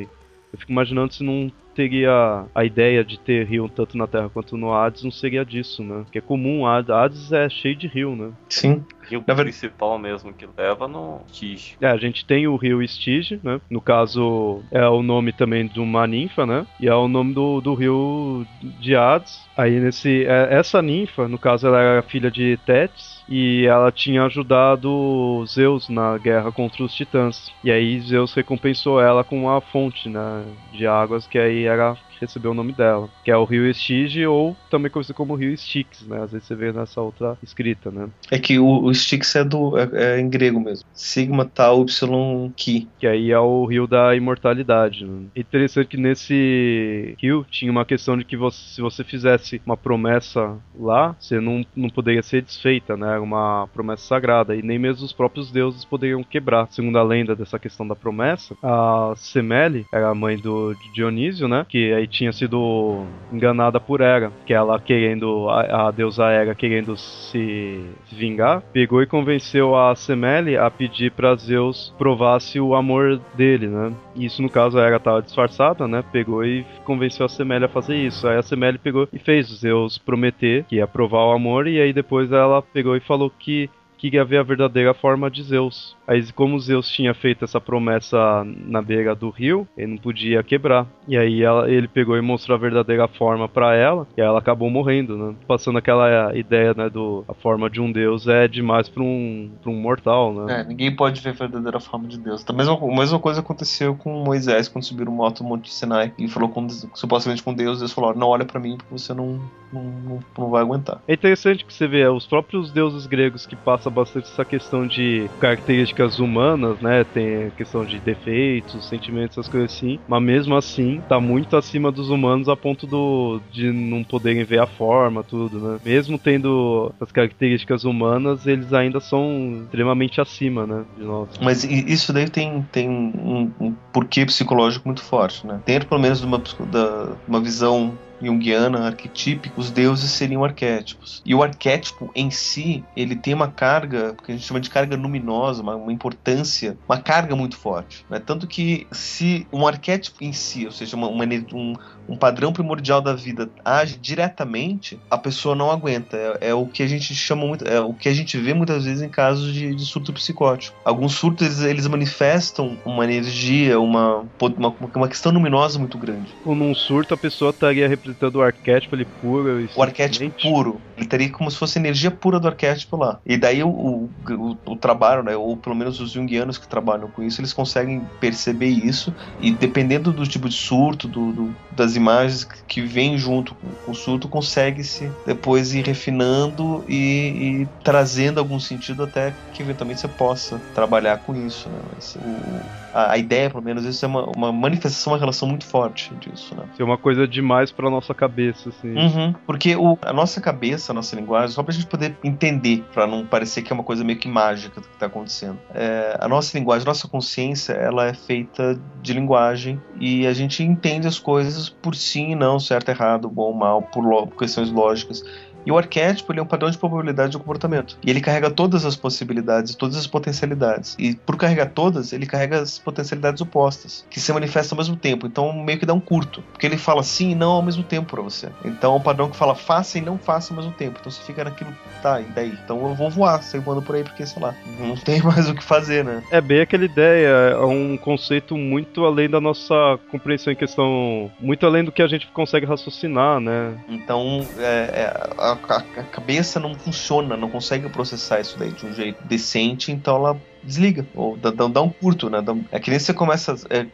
Eu fico imaginando se não teria a ideia de ter rio tanto na Terra quanto no Hades, não seria disso, né? Porque é comum, Hades é cheio de rio, né? Sim. Rio na principal mesmo que leva no Stige. É, a gente tem o rio Stige, né? No caso, é o nome também de uma ninfa, né? E é o nome do, do rio de Hades. Aí nesse. É, essa ninfa, no caso, ela era filha de Tétis e ela tinha ajudado Zeus na guerra contra os titãs. E aí Zeus recompensou ela com uma fonte né, de águas que aí era recebeu o nome dela, que é o rio Estige ou também conhecido como rio Styx, né? Às vezes você vê nessa outra escrita, né? É que o, o Styx é, do, é, é em grego mesmo. Sigma Tau Y Ki. Que aí é o rio da imortalidade. Né? É interessante que nesse rio tinha uma questão de que você, se você fizesse uma promessa lá, você não, não poderia ser desfeita, né? Era uma promessa sagrada. E nem mesmo os próprios deuses poderiam quebrar. Segundo a lenda dessa questão da promessa, a Semele era a mãe do Dionísio, né? Que aí tinha sido enganada por Hera, que ela querendo, a, a deusa Hera querendo se vingar, pegou e convenceu a Semele a pedir para Zeus provasse o amor dele, né? Isso no caso a Hera estava disfarçada, né? Pegou e convenceu a Semele a fazer isso. Aí a Semele pegou e fez Zeus prometer que ia provar o amor e aí depois ela pegou e falou que que ia ver a verdadeira forma de Zeus. Aí, como Zeus tinha feito essa promessa na beira do rio, ele não podia quebrar. E aí ela, ele pegou e mostrou a verdadeira forma para ela, e ela acabou morrendo, né? Passando aquela ideia, né, do a forma de um deus é demais para um, pra um mortal, né? É, ninguém pode ver a verdadeira forma de Deus. A mesma, a mesma coisa aconteceu com Moisés quando subiram o alto Monte Sinai e falou com, supostamente com Deus, Deus falou: "Não olha para mim porque você não, não, não, não vai aguentar". É interessante que você vê os próprios deuses gregos que passam bastante essa questão de características características humanas, né? Tem a questão de defeitos, sentimentos, essas coisas assim. Mas mesmo assim, tá muito acima dos humanos a ponto do, de não poderem ver a forma, tudo, né? Mesmo tendo as características humanas, eles ainda são extremamente acima, né? De nós. Mas isso daí tem, tem um, um porquê psicológico muito forte, né? Dentro, pelo menos, de uma, da, uma visão junguiana, arquetípico, os deuses seriam arquétipos. E o arquétipo em si, ele tem uma carga, que a gente chama de carga luminosa, uma, uma importância, uma carga muito forte. Né? Tanto que se um arquétipo em si, ou seja, uma, uma, um, um padrão primordial da vida age diretamente, a pessoa não aguenta. É, é, o que a gente chama muito, é o que a gente vê muitas vezes em casos de, de surto psicótico. Alguns surtos eles, eles manifestam uma energia, uma, uma, uma questão luminosa muito grande. Num surto a pessoa estaria representando o arquétipo ali puro. O arquétipo puro. Ele estaria como se fosse energia pura do arquétipo lá. E daí o, o, o, o trabalho, né, ou pelo menos os junguianos que trabalham com isso, eles conseguem perceber isso e dependendo do tipo de surto, do, do das imagens que vêm junto com o surto, consegue-se depois ir refinando e, e, trazendo algum sentido até que eventualmente você possa trabalhar com isso. Né? Mas, o, a, a, ideia, pelo menos, isso é uma, uma, manifestação, uma relação muito forte disso. Né? É uma coisa demais para nossa cabeça, assim. Uhum, porque o, a nossa cabeça, a nossa linguagem, só para a gente poder entender, para não parecer que é uma coisa meio que mágica que está acontecendo. É, a nossa linguagem, a nossa consciência, ela é feita de linguagem e a gente entende as coisas por sim e não, certo, errado, bom, mal, por, por questões lógicas. E o arquétipo ele é um padrão de probabilidade de comportamento. E ele carrega todas as possibilidades, todas as potencialidades. E por carregar todas, ele carrega as potencialidades opostas, que se manifestam ao mesmo tempo. Então meio que dá um curto. Porque ele fala sim e não ao mesmo tempo para você. Então é um padrão que fala faça e não faça ao mesmo tempo. Então você fica naquilo, tá, e daí? Então eu vou voar, sair voando por aí, porque, sei lá, não tem mais o que fazer, né? É bem aquela ideia, é um conceito muito além da nossa compreensão em questão, muito além do que a gente consegue raciocinar, né? Então, é, é, a a, a, cabeça não funciona, não consegue processar isso daí de um jeito decente, então ela desliga, ou dá, dá, um curto, né? Dá, é que nem você começa. É,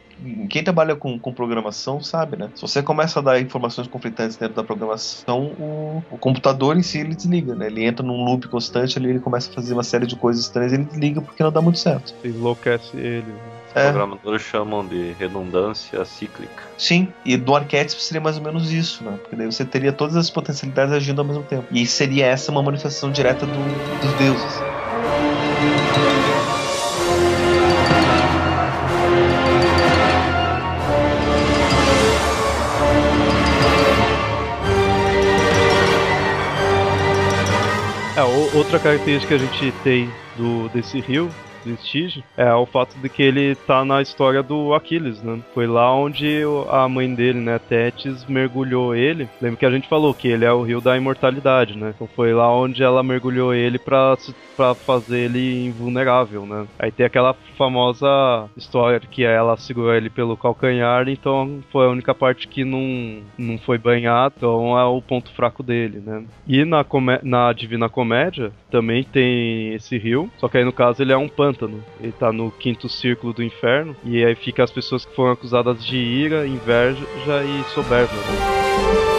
quem trabalha com, com programação sabe, né? Se você começa a dar informações conflitantes dentro da programação, o, o computador em si ele desliga, né? Ele entra num loop constante ali, ele começa a fazer uma série de coisas estranhas e ele desliga porque não dá muito certo. Enlouquece ele. Né? Os é. programadores chamam de redundância cíclica. Sim, e do arquétipo seria mais ou menos isso, né? Porque daí você teria todas as potencialidades agindo ao mesmo tempo. E seria essa uma manifestação direta do, dos deuses. É, outra característica que a gente tem do, desse rio Prestige é o fato de que ele tá na história do Aquiles, né? Foi lá onde a mãe dele, né, Tétis, mergulhou ele. Lembra que a gente falou que ele é o rio da imortalidade, né? Então foi lá onde ela mergulhou ele pra, pra fazer ele invulnerável, né? Aí tem aquela famosa história que ela segurou ele pelo calcanhar, então foi a única parte que não, não foi banhado, então é o ponto fraco dele, né? E na, na Divina Comédia também tem esse rio, só que aí no caso ele é um pântano. Ele tá no quinto círculo do inferno, e aí fica as pessoas que foram acusadas de ira, inveja e soberba. Né?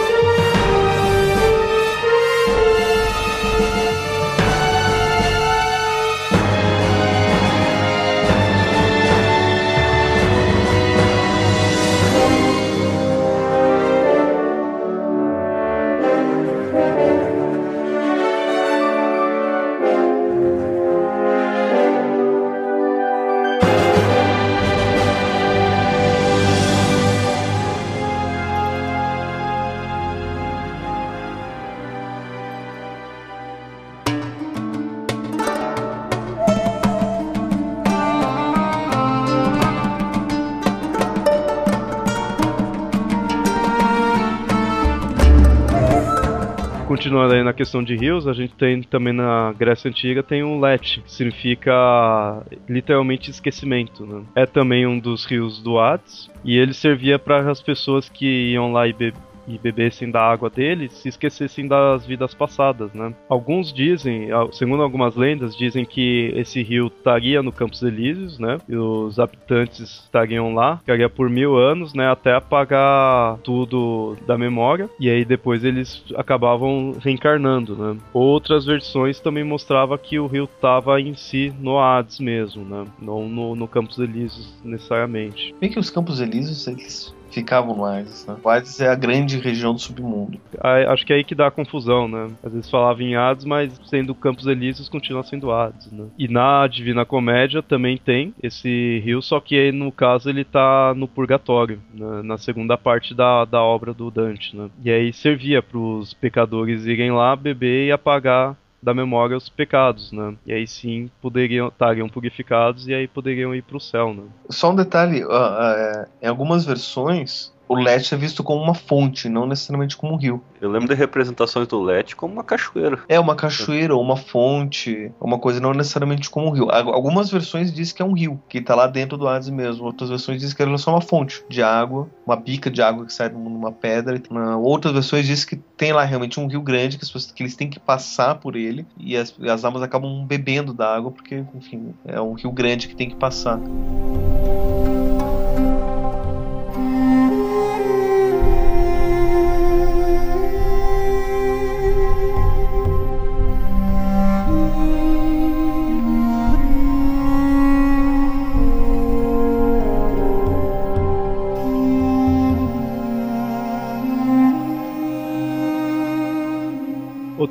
Questão de rios, a gente tem também na Grécia Antiga tem um Lete, que significa literalmente esquecimento. Né? É também um dos rios do Hades, e ele servia para as pessoas que iam lá e be e bebessem da água dele se esquecessem das vidas passadas, né? Alguns dizem, segundo algumas lendas, dizem que esse rio estaria no Campos Elíseos, né? E os habitantes estariam lá, ficaria por mil anos, né? Até apagar tudo da memória e aí depois eles acabavam reencarnando, né? Outras versões também mostrava que o rio estava em si no Hades mesmo, né? Não no, no Campos Elíseos necessariamente. Bem que os Campos Elíseos eles ficavam no né? O é a grande região do submundo. Acho que é aí que dá a confusão, né? Às vezes falava em Hades, mas sendo Campos Elíseos continua sendo Hades, né? E na Divina Comédia também tem esse rio, só que aí, no caso ele tá no Purgatório, né? na segunda parte da, da obra do Dante, né? E aí servia para os pecadores irem lá beber e apagar da memória os pecados, né? E aí sim poderiam estariam purificados e aí poderiam ir para o céu, né? Só um detalhe, uh, uh, em algumas versões o Lete é visto como uma fonte, não necessariamente como um rio. Eu lembro de representações do Lete como uma cachoeira. É, uma cachoeira ou uma fonte, uma coisa não necessariamente como um rio. Algumas versões dizem que é um rio, que está lá dentro do Hades mesmo. Outras versões dizem que é só uma fonte de água, uma bica de água que sai numa pedra. Outras versões dizem que tem lá realmente um rio grande, que, as pessoas, que eles têm que passar por ele, e as, as almas acabam bebendo da água, porque, enfim, é um rio grande que tem que passar.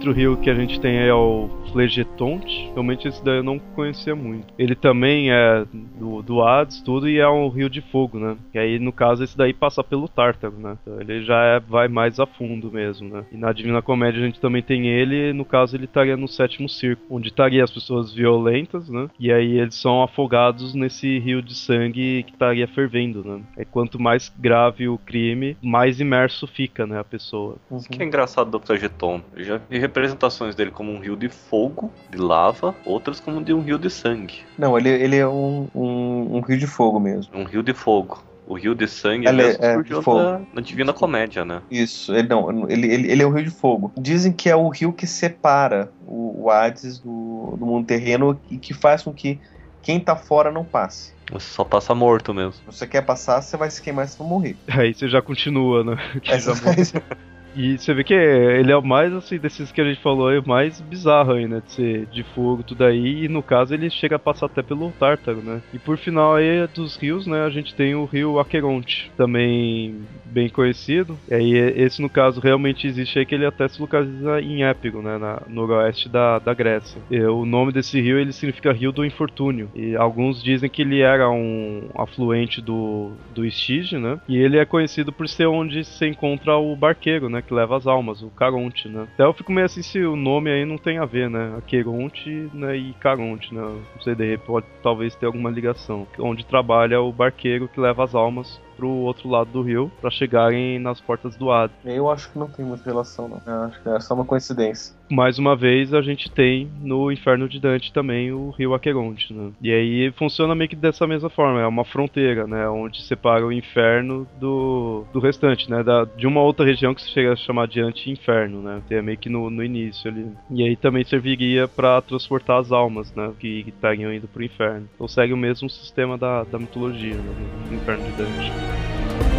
Outro rio que a gente tem é o Flegetonte. Realmente esse daí eu não conhecia muito. Ele também é do, do Hades, tudo, e é um rio de fogo, né? E aí, no caso, esse daí passa pelo Tártaro, né? Então, ele já é, vai mais a fundo mesmo, né? E na Divina Comédia a gente também tem ele, no caso, ele estaria no sétimo círculo, onde estaria as pessoas violentas, né? E aí eles são afogados nesse rio de sangue que estaria fervendo, né? E quanto mais grave o crime, mais imerso fica, né, a pessoa. Isso que é engraçado do Flegeton. Eu já vi representações dele como um rio de fogo de lava, outras como de um rio de sangue. Não, ele, ele é um, um, um rio de fogo mesmo. Um rio de fogo. O rio de sangue ele mesmo é, surgiu na, na, Divina Comédia, né? Isso, ele, não, ele, ele, ele é o rio de fogo. Dizem que é o rio que separa o, o Hades do, do mundo terreno e que faz com que quem tá fora não passe. Você só passa morto mesmo. Se você quer passar, você vai se queimar e você vai morrer. Aí você já continua, né? É, E você vê que ele é o mais, assim, desses que a gente falou, é o mais bizarro aí, né? De ser de fogo, tudo aí. E no caso ele chega a passar até pelo Tártaro, né? E por final aí dos rios, né? A gente tem o rio Aqueronte, também bem conhecido. E aí esse no caso realmente existe aí que ele até se localiza em Épiro, né? Na, no noroeste da, da Grécia. E o nome desse rio ele significa Rio do Infortúnio. E alguns dizem que ele era um afluente do, do Estige, né? E ele é conhecido por ser onde se encontra o barqueiro, né? Que leva as almas, o Caronte, né? Até eu fico meio assim se o nome aí não tem a ver, né? Aqueronte né, e Caronte, né? Não sei, de repente pode talvez ter alguma ligação. Onde trabalha o barqueiro que leva as almas pro outro lado do rio para chegarem nas portas do Hades. Eu acho que não tem muita relação, não. Eu acho que é só uma coincidência. mais uma vez, a gente tem no Inferno de Dante também o rio Aqueronte, né? E aí funciona meio que dessa mesma forma, é uma fronteira, né? Onde separa o inferno do, do restante, né? Da, de uma outra região que se chega a chamar de anti-inferno, né? Que é meio que no, no início ali. E aí também serviria para transportar as almas, né? Que estariam indo pro inferno. Então segue o mesmo sistema da, da mitologia, né? Do Inferno de Dante. Thank you.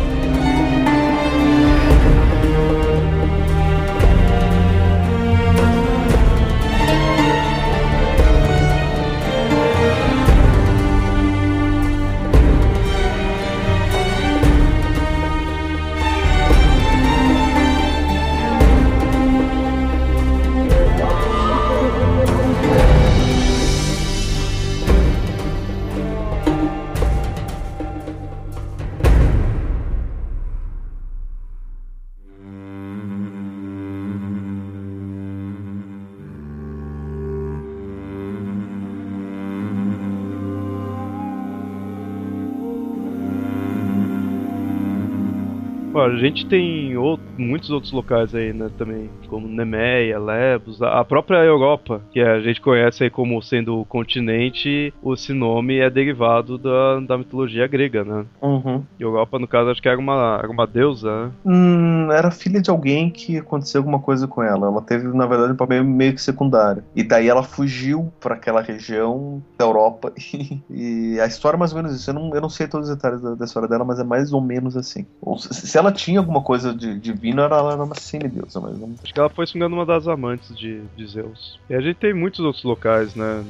A gente tem outro, muitos outros locais aí, né, também, como Nemeia, Lebos, a própria Europa, que a gente conhece aí como sendo o continente, esse nome é derivado da, da mitologia grega, né? Uhum. Europa, no caso, acho que era uma, era uma deusa, né? Hum, era filha de alguém que aconteceu alguma coisa com ela. Ela teve, na verdade, um papel meio que secundário. E daí ela fugiu para aquela região da Europa. e a história é mais ou menos isso. Eu não, eu não sei todos os detalhes da, da história dela, mas é mais ou menos assim. Ou, se, se ela tinha alguma coisa de divino, ela era uma semideusa, mas não. Acho que ela foi, se não uma das amantes de, de Zeus. E a gente tem muitos outros locais, né?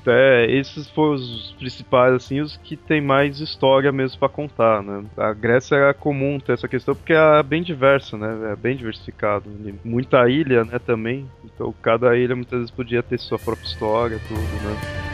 Até esses foram os principais, assim, os que tem mais história mesmo para contar, né? A Grécia era comum ter essa questão porque é bem diversa, né? É bem diversificado. Muita ilha, né, também. Então cada ilha muitas vezes podia ter sua própria história, tudo, né?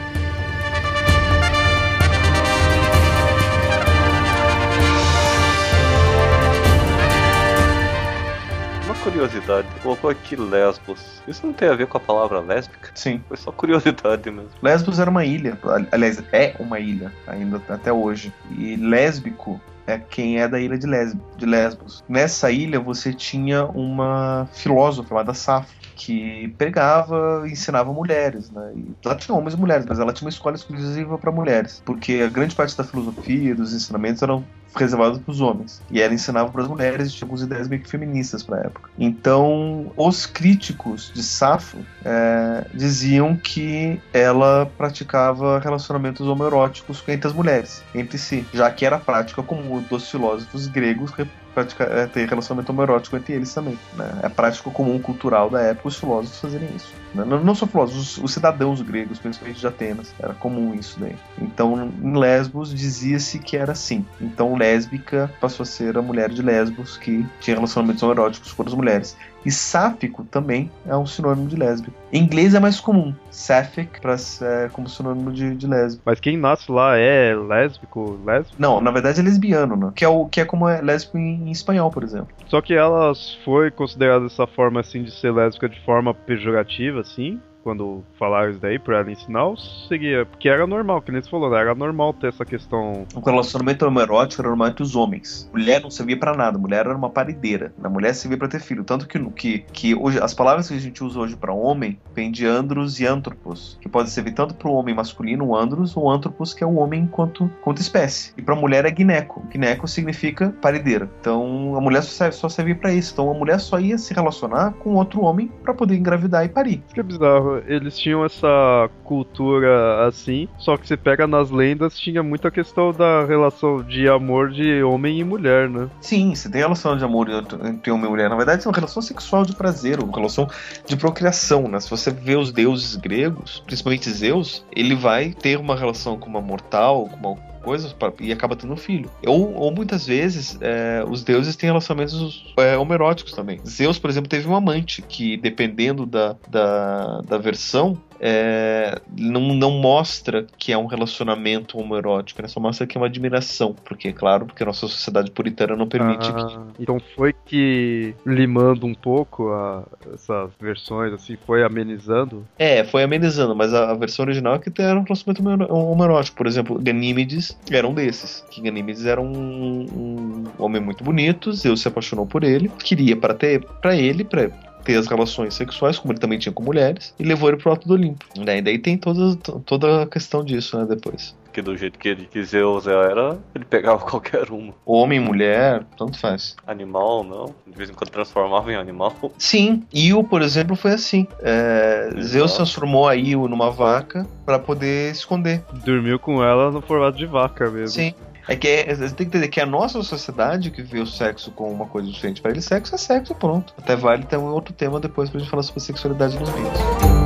Curiosidade, colocou aqui Lesbos. Isso não tem a ver com a palavra lésbica? Sim. Foi só curiosidade mesmo. Lesbos era uma ilha. Aliás, é uma ilha, ainda até hoje. E lésbico é quem é da ilha de, Lesb de Lesbos. Nessa ilha você tinha uma filósofa chamada Safo, que pregava e ensinava mulheres, né? E lá tinha homens e mulheres, mas ela tinha uma escola exclusiva para mulheres, porque a grande parte da filosofia e dos ensinamentos eram reservados para os homens. E ela ensinava para as mulheres e tinha algumas ideias meio que feministas para a época. Então, os críticos de Safo é, diziam que ela praticava relacionamentos homoeróticos entre as mulheres, entre si, já que era prática comum dos filósofos gregos praticar, é, ter relacionamento homoerótico entre eles também. Né? É prática comum cultural da época os filósofos fazerem isso. Né? Não, não só filósofos, os, os cidadãos gregos, principalmente de Atenas, era comum isso daí. Então, em Lesbos dizia-se que era assim. Então, lésbica passou a ser a mulher de Lesbos que tinha relacionamentos homoeróticos com as mulheres. E sáfico também é um sinônimo de lésbico. Em inglês é mais comum, sapphic, pra, é, como sinônimo de, de lésbico. Mas quem nasce lá é lésbico, lésbico? Não, na verdade é lesbiano, né? Que é, o, que é como é lésbico em, em espanhol, por exemplo. Só que ela foi considerada dessa forma assim de ser lésbica de forma pejorativa, assim? Quando falaram isso daí pra ela ensinar, ou seguia? Porque era normal, que nem você falou, né? Era normal ter essa questão. O relacionamento homoerótico era normal entre os homens. Mulher não servia pra nada, mulher era uma parideira. A mulher servia pra ter filho. Tanto que, que, que hoje, as palavras que a gente usa hoje pra homem vêm de andros e antropos, que pode servir tanto pro homem masculino, o andros, ou antropos, que é o homem enquanto, enquanto espécie. E pra mulher é gineco. Gineco significa parideira. Então a mulher só, serve, só servia pra isso. Então a mulher só ia se relacionar com outro homem pra poder engravidar e parir. Isso que é bizarro. Eles tinham essa cultura assim, só que você pega nas lendas, tinha muita questão da relação de amor de homem e mulher, né? Sim, você tem relação de amor entre homem e mulher. Na verdade, é uma relação sexual de prazer, uma relação de procriação, né? Se você vê os deuses gregos, principalmente Zeus, ele vai ter uma relação com uma mortal, com uma coisas pra- e acaba tendo um filho. Ou, ou muitas vezes é, os deuses têm relacionamentos é, homeróticos também. Zeus, por exemplo, teve um amante que, dependendo da, da, da versão, é, não, não mostra que é um relacionamento homoerótico, né? Só mostra que é uma admiração. Porque, é claro, porque a nossa sociedade puritana não permite que Ah, então foi que limando um pouco a- essas versões, assim, foi amenizando. É, foi amenizando, mas a, a versão original é que era um relacionamento homo- homoerótico. Por exemplo, Ganímedes era um desses. Que Ganímedes era um, um homem muito bonito, Zeus se apaixonou por ele, queria para ter para ele, para ter as relações sexuais, como ele também tinha com mulheres, e levou ele pro Alto do Olimpo. Né? E daí tem toda, toda a questão disso, né, depois. Porque do jeito que ele quis Zeus era, ele pegava qualquer uma. Homem, mulher, tanto faz. Animal, não. De vez em quando transformava em animal. Sim, Io, por exemplo, foi assim. É. Zeus transformou a Io numa vaca para poder esconder. Dormiu com ela no formato de vaca mesmo. Sim. É que é, você tem que entender que é a nossa sociedade que vê o sexo como uma coisa diferente. Para ele, sexo é sexo pronto. Até vale ter um outro tema depois pra gente falar sobre sexualidade nos mitos.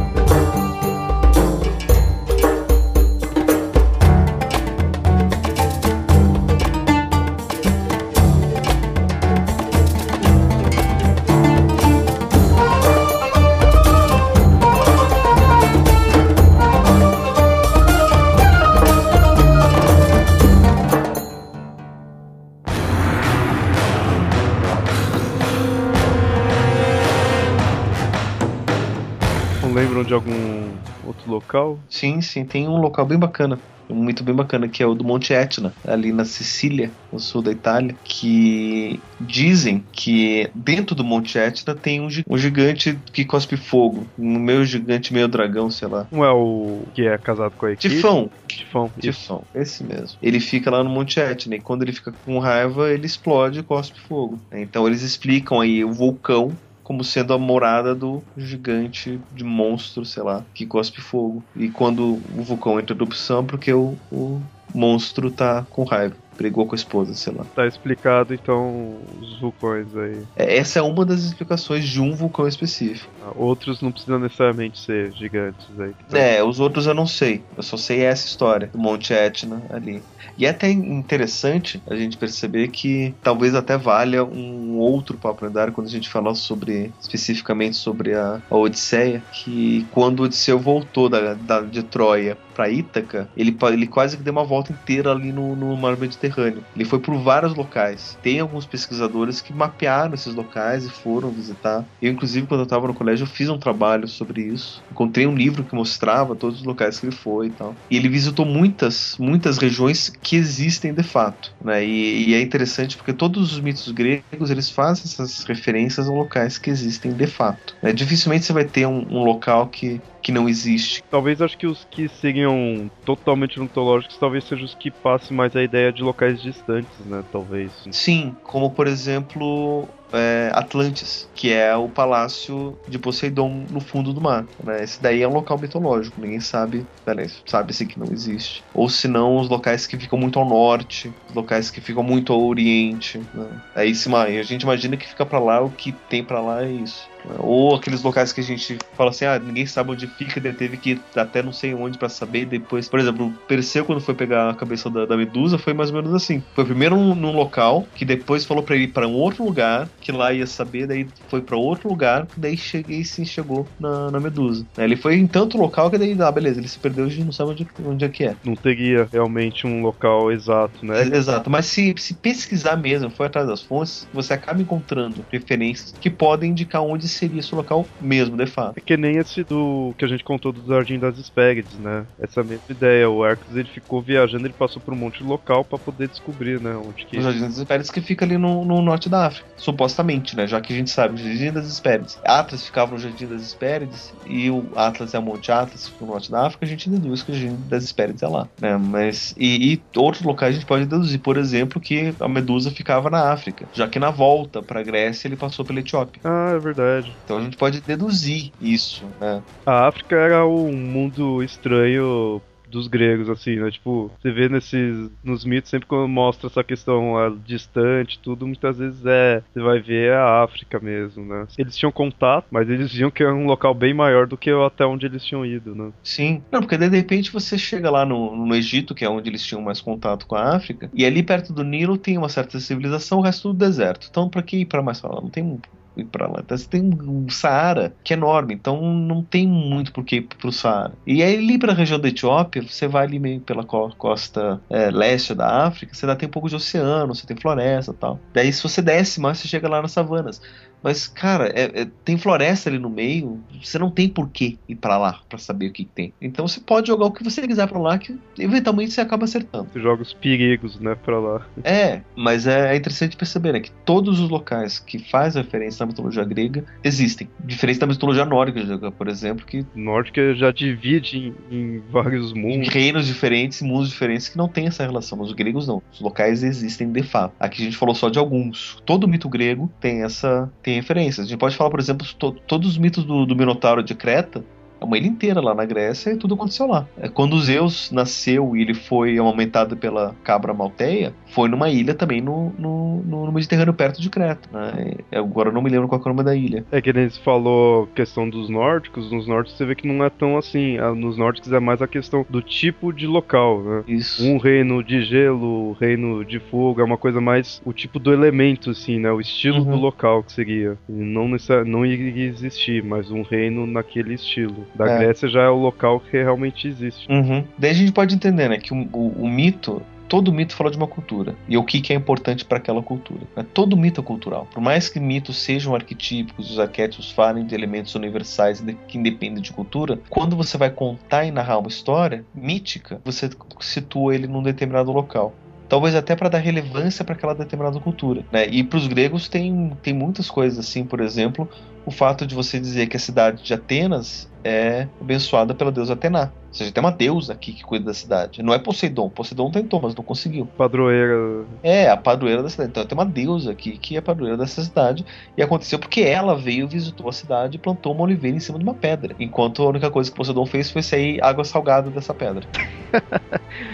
De algum outro local? Sim, sim, tem um local bem bacana. Um mito bem bacana que é o do Monte Etna, ali na Sicília, no sul da Itália, que dizem que dentro do Monte Etna tem um, gi- um gigante que cospe fogo, um meio gigante, meio dragão, sei lá. Não é o que é casado com a equipe? Tifão, Tifão. Tifão, esse mesmo. Ele fica lá no Monte Etna e quando ele fica com raiva, ele explode e cospe fogo. Então eles explicam aí o vulcão como sendo a morada do gigante de monstro, sei lá, que cospe fogo. E quando o vulcão entra em erupção, porque o, o monstro tá com raiva. Brigou com a esposa, sei lá. Tá explicado então os vulcões aí. É, Essa é uma das explicações de um vulcão específico. Ah, Outros não precisam necessariamente ser gigantes aí. tão- É, os outros eu não sei. Eu só sei essa história do Monte Etna ali. E é até interessante a gente perceber que talvez até valha um outro papo lendário quando a gente falar sobre especificamente sobre a, a Odisseia, que quando Odisseu voltou da, da- de Troia para Ítaca, ele, ele quase que deu uma volta inteira ali no, no mar Mediterrâneo. Ele foi por vários locais. Tem alguns pesquisadores que mapearam esses locais e foram visitar. Eu, inclusive, quando eu estava no colégio, eu fiz um trabalho sobre isso. Encontrei um livro que mostrava todos os locais que ele foi e tal. E ele visitou muitas, muitas regiões que existem de fato. Né? E, e é interessante porque todos os mitos gregos eles fazem essas referências a locais que existem de fato. né? Dificilmente você vai ter um, um local que, que não existe. Talvez acho que os que seriam totalmente mitológicos talvez sejam os que passem mais a ideia de locais distantes, né? Talvez. Sim, como por exemplo é, Atlantis, que é o palácio de Poseidon no fundo do mar. Né? Esse daí é um local mitológico, ninguém sabe, aliás, sabe-se que não existe. Ou se não, os locais que ficam muito ao norte, os locais que ficam muito ao oriente. Né? Aí se, a gente imagina que fica pra lá, o que tem pra lá é isso. né? Ou aqueles locais que a gente fala assim, ah, ninguém sabe onde fica, teve que ir até não sei onde pra saber, depois, por exemplo, Perseu quando foi pegar a cabeça da, da Medusa foi mais ou menos assim. Foi primeiro num, num local, que depois falou pra ele ir pra um outro lugar, que lá ia saber, daí foi pra outro lugar, que daí cheguei sim chegou na, na Medusa. Ele foi em tanto local que daí, ah, beleza, ele se perdeu e não sabe onde, onde é que é. Não teria realmente um local exato, né? Exato, mas se, se pesquisar mesmo, for atrás das fontes, você acaba encontrando referências que podem indicar onde seria esse local mesmo, de fato. É que nem esse do que a gente contou do Jardim das Hespérides, né? Essa mesma ideia. O Hercules ele ficou viajando, ele passou por um monte de local pra poder descobrir, né? Onde que. Os Jardim das Hespérides que fica ali no, no norte da África, supostamente, né? Já que a gente sabe, o Jardim das Hespérides. Atlas ficava no Jardim das Hespérides e o Atlas é o Monte Atlas, fica no norte da África, a gente deduz que o Jardim das Hespérides é lá, né? Mas, e, e outros locais a gente pode deduzir, por exemplo, que a Medusa ficava na África, já que na volta pra Grécia ele passou pela Etiópia. Ah, é verdade. Então a gente pode deduzir isso, né? A África era um mundo estranho dos gregos, assim, né? Tipo, você vê nesses. nos mitos, sempre quando mostra essa questão ah, distante, tudo, muitas vezes é. Você vai ver é a África mesmo, né? Eles tinham contato, mas eles diziam que era um local bem maior do que até onde eles tinham ido, né? Sim. Não, porque de repente você chega lá no, no Egito, que é onde eles tinham mais contato com a África, e ali perto do Nilo tem uma certa civilização, o resto tudo deserto. Então, pra que ir pra mais lá? Não tem ir pra lá. Então, você tem um Saara que é enorme, então não tem muito por que ir pro Saara. E aí ali pra região da Etiópia, você vai ali meio pela co- costa é, leste da África, você ainda tem um pouco de oceano, você tem floresta e tal. Daí se você desce mais, você chega lá nas savanas. Mas, cara, é- é- tem floresta ali no meio, você não tem por que ir pra lá pra saber o que, que tem. Então você pode jogar o que você quiser pra lá, que eventualmente você acaba acertando. Você joga os perigos, né, pra lá. É, mas é, é interessante perceber né, que todos os locais que fazem referência à mitologia grega existem. Diferente da mitologia nórdica, por exemplo, que Nórdica já divide em, em vários em mundos. reinos diferentes, mundos diferentes que não tem essa relação. Mas os gregos não. Os locais existem de fato. Aqui a gente falou só de alguns. Todo mito grego tem essa tem referências. A gente pode falar, por exemplo, to- todos os mitos do, do Minotauro de Creta. É uma ilha inteira lá na Grécia e tudo aconteceu lá. É, Quando Zeus nasceu e ele foi amamentado pela cabra malteia, foi numa ilha também no, no, no- Mediterrâneo, perto de Creta. né? Agora eu não me lembro qual é o nome da ilha. É que você falou questão dos nórdicos, nos nórdicos você vê que não é tão assim. Nos nórdicos é mais a questão do tipo de local, né? Isso. Um reino de gelo, reino de fogo, é uma coisa mais o tipo do elemento, assim, né? O estilo Uhum. do local que seria. Não, não iria existir, mas um reino naquele estilo. Da É. Grécia já é o local que realmente existe. Uhum. Daí a gente pode entender, né, que o, o- o mito, todo mito fala de uma cultura e o que, que é importante para aquela cultura. né? Todo mito é cultural. Por mais que mitos sejam arquetípicos, os arquétipos falem de elementos universais que independem de cultura, quando você vai contar e narrar uma história mítica, você situa ele num determinado local. Talvez até para dar relevância para aquela determinada cultura. Né? E para os gregos tem, tem muitas coisas assim, por exemplo, o fato de você dizer que a cidade de Atenas é abençoada pela deusa Atena. Ou seja, tem uma deusa aqui que cuida da cidade. Não é Poseidon. Poseidon tentou, mas não conseguiu. Padroeira. É a padroeira da cidade. Então tem uma deusa aqui que é padroeira dessa cidade. E aconteceu porque ela veio, visitou a cidade e plantou uma oliveira em cima de uma pedra. Enquanto a única coisa que Poseidon fez foi sair água salgada dessa pedra.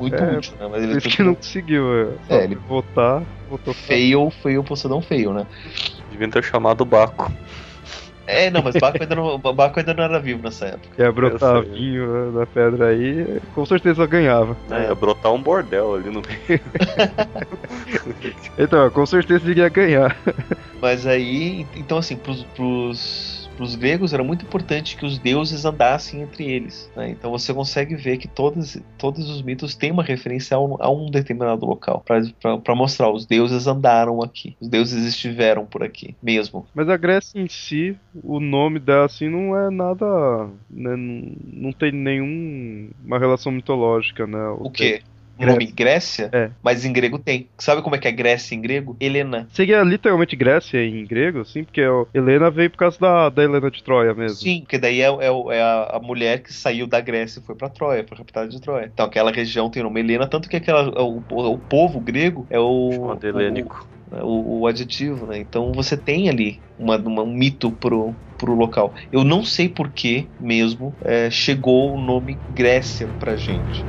Muito É, útil, né? Mas ele isso que não conseguiu, é. É, ele- votar, votou Fail, fail, Poseidon fail, né? Devia ter chamado o Baco. É, não, mas Baco ainda não, Baco ainda não era vivo nessa época. Quer brotar vinho da pedra aí, com certeza ganhava. É, ia brotar um bordel ali no meio. Então, com certeza iria ganhar. Mas aí, então assim, pros, pros, pros gregos era muito importante que os deuses andassem entre eles. né? Então você consegue ver que todos, todos os mitos têm uma referência a um, a um determinado local. para mostrar, os deuses andaram aqui. Os deuses estiveram por aqui, mesmo. Mas a Grécia em si, o nome dela assim não é nada. né, não, não tem nenhuma relação mitológica, né? O quê? O nome Grécia? É. Mas em grego tem. Sabe como é que é Grécia em grego? Helena. Seria literalmente Grécia em grego, assim, porque Helena veio por causa da, da Helena de Troia mesmo. Sim, porque daí é, é o- é a, a mulher que saiu da Grécia e foi pra Troia, pra capital de Troia. Então aquela região tem o nome Helena, tanto que aquela, o, o, o povo grego é o. Chamado helênico. o, o, o adjetivo, né? Então você tem ali uma, uma- um mito pro, pro local. Eu não sei por que mesmo é, chegou o nome Grécia pra gente.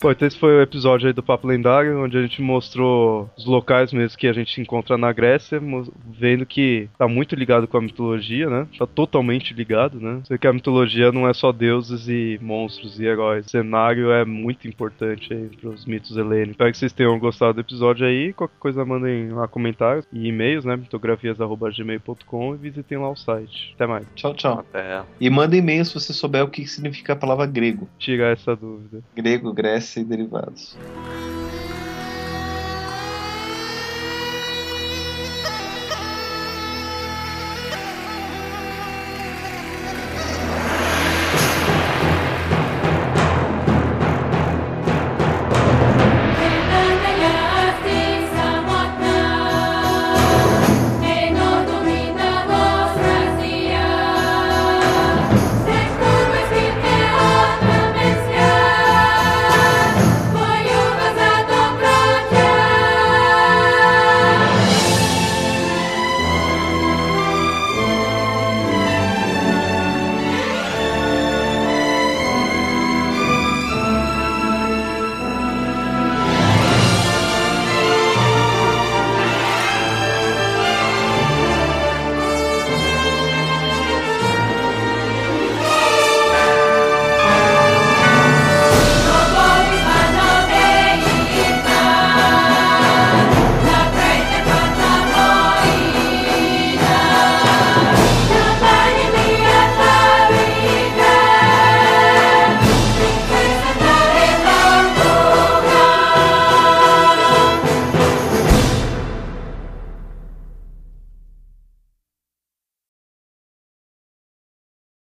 Pô, então esse foi o episódio aí do Papo Lendário, onde a gente mostrou os locais mesmo que a gente encontra na Grécia, vendo que tá muito ligado com a mitologia, né? Tá totalmente ligado, né? Você vê que a mitologia não é só deuses e monstros e heróis. O cenário é muito importante aí pros mitos helênicos. Espero que vocês tenham gostado do episódio aí. Qualquer coisa mandem lá comentários e e-mails, né? mitografias.gmail.com e visitem lá o site. Até mais. Tchau, tchau. É. E manda e-mail se você souber o que significa a palavra grego. Tirar essa dúvida. Grego, Grécia e derivados.